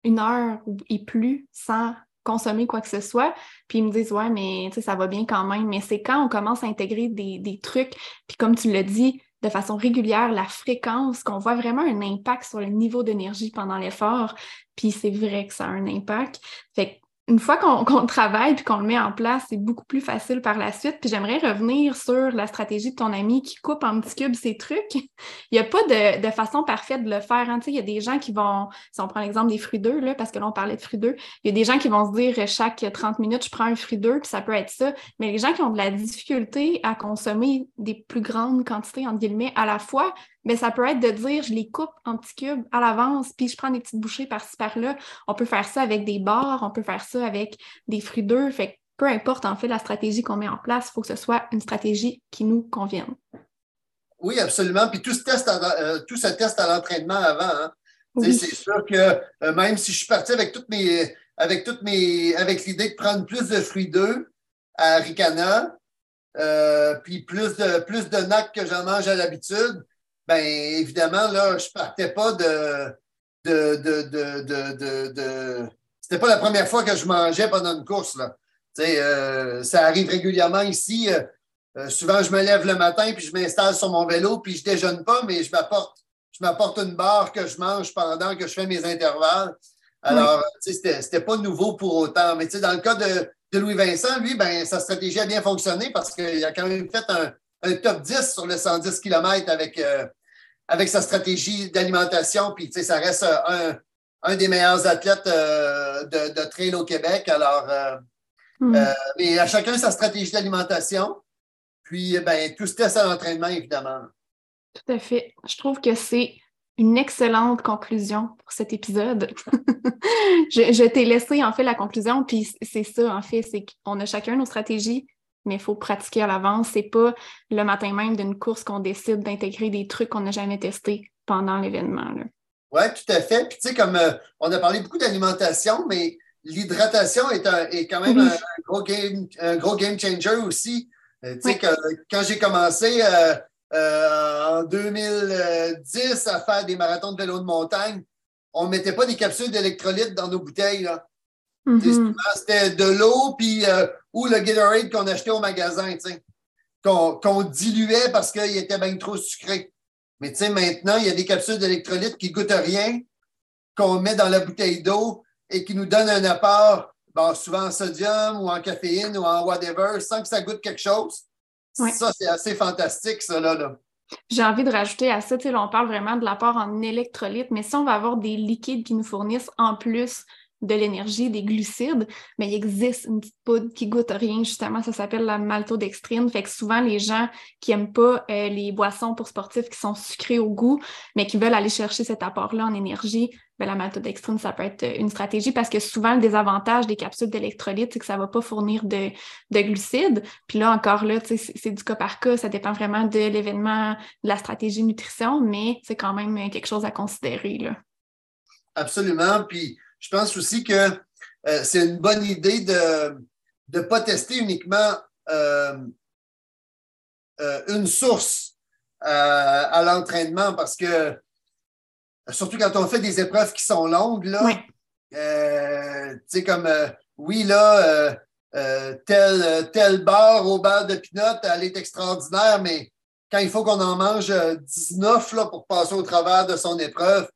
une heure et plus sans consommer quoi que ce soit, puis ils me disent, ouais, mais ça va bien quand même. Mais c'est quand on commence à intégrer des, des trucs, puis comme tu l'as dit, de façon régulière, la fréquence, qu'on voit vraiment un impact sur le niveau d'énergie pendant l'effort. Puis c'est vrai que ça a un impact. Fait une fois qu'on travaille puis qu'on le met en place, c'est beaucoup plus facile par la suite. Puis j'aimerais revenir sur la stratégie de ton ami qui coupe en petits cubes ses trucs. Il n'y a pas de, façon parfaite de le faire. Hein. Il y a des gens qui vont, si on prend l'exemple des fruits d'œufs, parce que là, on parlait de fruits d'œufs, il y a des gens qui vont se dire chaque 30 minutes, je prends un fruit d'œuf, puis ça peut être ça. Mais les gens qui ont de la difficulté à consommer des plus grandes quantités, entre guillemets, à la fois, mais ça peut être de dire je les coupe en petits cubes à l'avance, puis je prends des petites bouchées par-ci par-là. On peut faire ça avec des barres, on peut faire ça avec des fruits d'œufs. Fait peu importe en fait la stratégie qu'on met en place, il faut que ce soit une stratégie qui nous convienne. Oui, absolument. Puis tout se teste à, euh, tout à l'entraînement avant. Hein. C'est sûr que euh, même si je suis parti avec toutes mes avec toutes mes avec l'idée de prendre plus de fruits d'œufs à Ricana, euh, puis plus de plus de nac que j'en mange à l'habitude, ben évidemment, là, je partais pas de, de, de, de, de c'était pas la première fois que je mangeais pendant une course. Là. Euh, ça arrive régulièrement ici. Euh, euh, souvent, je me lève le matin, puis je m'installe sur mon vélo, puis je déjeune pas, mais je m'apporte, je m'apporte une barre que je mange pendant que je fais mes intervalles. Alors, ce c'était pas nouveau pour autant. Mais dans le cas de, Louis Vincent, lui, ben, sa stratégie a bien fonctionné parce qu'il a quand même fait un, top 10 sur le 110 km avec, avec sa stratégie d'alimentation. Puis, ça reste un, un des meilleurs athlètes de, de trail au Québec. Alors, Hmm. Euh, mais à chacun sa stratégie d'alimentation. Puis, ben, tout se teste à l'entraînement, évidemment. Tout à fait. Je trouve que c'est une excellente conclusion pour cet épisode. je, t'ai laissé, en fait, la conclusion, puis c'est ça, en fait, c'est qu'on a chacun nos stratégies, mais il faut pratiquer à l'avance. C'est pas le matin même d'une course qu'on décide d'intégrer des trucs qu'on n'a jamais testés pendant l'événement. Oui, tout à fait. Puis, tu sais, comme euh, on a parlé beaucoup d'alimentation, mais l'hydratation est, est, quand même un, gros game, un gros game changer aussi. Euh, tu sais, quand j'ai commencé euh, en 2010 à faire des marathons de vélo de montagne, on ne mettait pas des capsules d'électrolytes dans nos bouteilles. Mm-hmm. C'était de l'eau puis ou le Gatorade qu'on achetait au magasin, qu'on diluait parce qu'il était bien trop sucré. Mais maintenant, il y a des capsules d'électrolytes qui ne goûtent rien, qu'on met dans la bouteille d'eau et qui nous donne un apport, souvent en sodium ou en caféine ou en whatever, sans que ça goûte quelque chose. Ça, c'est assez fantastique, ça, là. J'ai envie de rajouter à ça, on parle vraiment de l'apport en électrolytes, mais si on va avoir des liquides qui nous fournissent en plus de l'énergie, des glucides, mais il existe une petite poudre qui goûte rien, justement, ça s'appelle la maltodextrine. Fait que souvent, les gens qui n'aiment pas euh, les boissons pour sportifs qui sont sucrées au goût, mais qui veulent aller chercher cet apport-là en énergie, ben, la maltodextrine, ça peut être une stratégie parce que souvent, le désavantage des capsules d'électrolytes, c'est que ça ne va pas fournir de, glucides. Puis là, encore là, c'est du cas par cas, ça dépend vraiment de l'événement, de la stratégie nutrition, mais c'est quand même quelque chose à considérer. Absolument. Puis je pense aussi que euh, c'est une bonne idée de ne pas tester uniquement euh, euh, une source à l'entraînement parce que, surtout quand on fait des épreuves qui sont longues, là, tu sais, comme, oui, là, tel, tel bar au bar de pinot, elle est extraordinaire, mais quand il faut qu'on en mange 19 là, pour passer au travers de son épreuve,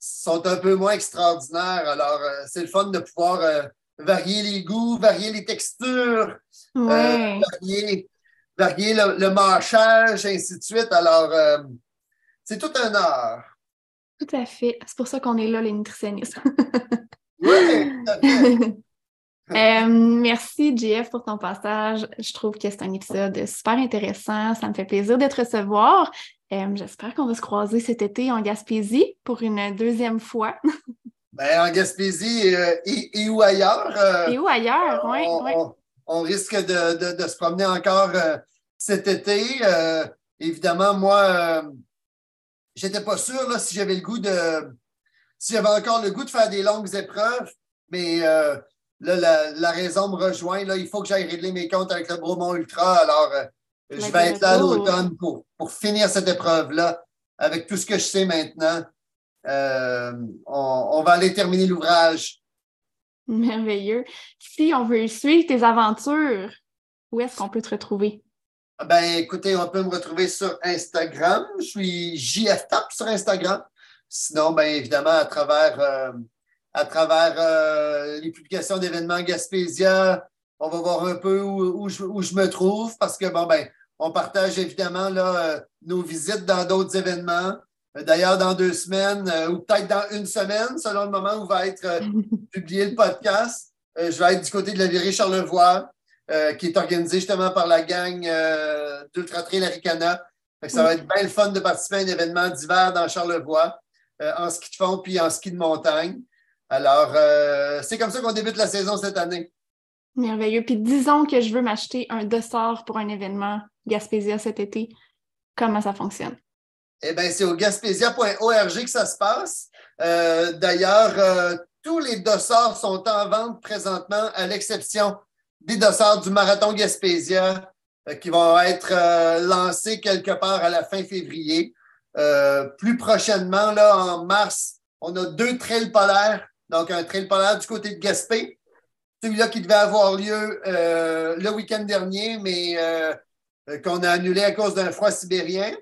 sont un peu moins extraordinaires. Alors, euh, c'est le fun de pouvoir euh, varier les goûts, varier les textures, euh, varier, varier le, le, mâchage, ainsi de suite. Alors, c'est tout un art. Tout à fait. C'est pour ça qu'on est là, les nutritionnistes. oui, tout à fait. merci, JF, pour ton passage. Je trouve que c'est un épisode super intéressant. Ça me fait plaisir de te recevoir. J'espère qu'on va se croiser cet été en Gaspésie pour une deuxième fois. ben, en Gaspésie euh, et, ou ailleurs. Euh, et où ailleurs, oui. On, risque de, se promener encore euh, cet été. évidemment, moi, j'étais pas sûr là, si j'avais le goût de. Si j'avais encore le goût de faire des longues épreuves, mais là, la, raison me rejoint. Là, il faut que j'aille régler mes comptes avec le Bromont Ultra. Alors, je vais être là à l'automne pour, pour finir cette épreuve-là avec tout ce que je sais maintenant. Euh, on, va aller terminer l'ouvrage. Merveilleux. Si on veut suivre tes aventures, où est-ce qu'on peut te retrouver? Ben, écoutez, on peut me retrouver sur Instagram. Je suis JFTAP sur Instagram. Sinon, bien évidemment, à travers, euh, à travers euh, les publications d'événements Gaspésia, on va voir un peu où, je, où, je, me trouve parce que, bon, ben, on partage évidemment là, euh, nos visites dans d'autres événements. Euh, d'ailleurs, dans deux semaines ou peut-être dans une semaine, selon le moment où va être publié le podcast, je vais être du côté de la virée Charlevoix, qui est organisée justement par la gang d'Ultra Trail Aricana. Ça va être bien le fun de participer à un événement d'hiver dans Charlevoix, en ski de fond puis en ski de montagne. Alors, c'est comme ça qu'on débute la saison cette année. Merveilleux. Puis disons que je veux m'acheter un dossard pour un événement Gaspésia cet été. Comment ça fonctionne? Eh bien, c'est au gaspésia.org que ça se passe. Euh, d'ailleurs, euh, tous les dossards sont en vente présentement, à l'exception des dossards du Marathon Gaspésia euh, qui vont être lancés quelque part à la fin février. plus prochainement, là, en mars, on a deux trails polaires donc un trail polaire du côté de Gaspé. Celui-là qui devait avoir lieu euh, le week-end dernier, mais euh, qu'on a annulé à cause d'un froid sibérien.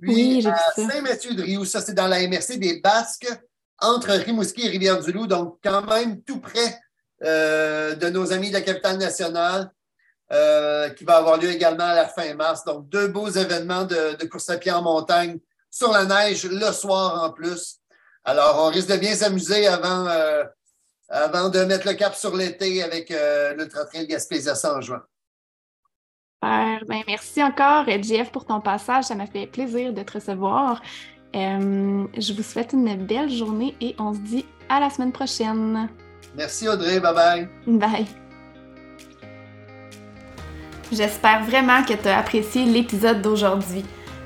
Puis à Saint-Mathieu-de-Rioux, ça c'est dans la MRC des Basques, entre Rimouski et Rivière-du-Loup, donc quand même tout près de nos amis de la capitale nationale. qui va avoir lieu également à la fin mars. Donc, deux beaux événements de, de course à pied en montagne sur la neige le soir en plus. Alors, on risque de bien s'amuser avant, euh, avant de mettre le cap sur l'été avec euh, l'Ultra Trail Gaspésia en juin. Ben, merci encore, JF, pour ton passage. Ça m'a fait plaisir de te recevoir. Euh, je vous souhaite une belle journée et on se dit à la semaine prochaine. Merci Audrey, bye bye. Bye. J'espère vraiment que tu as apprécié l'épisode d'aujourd'hui.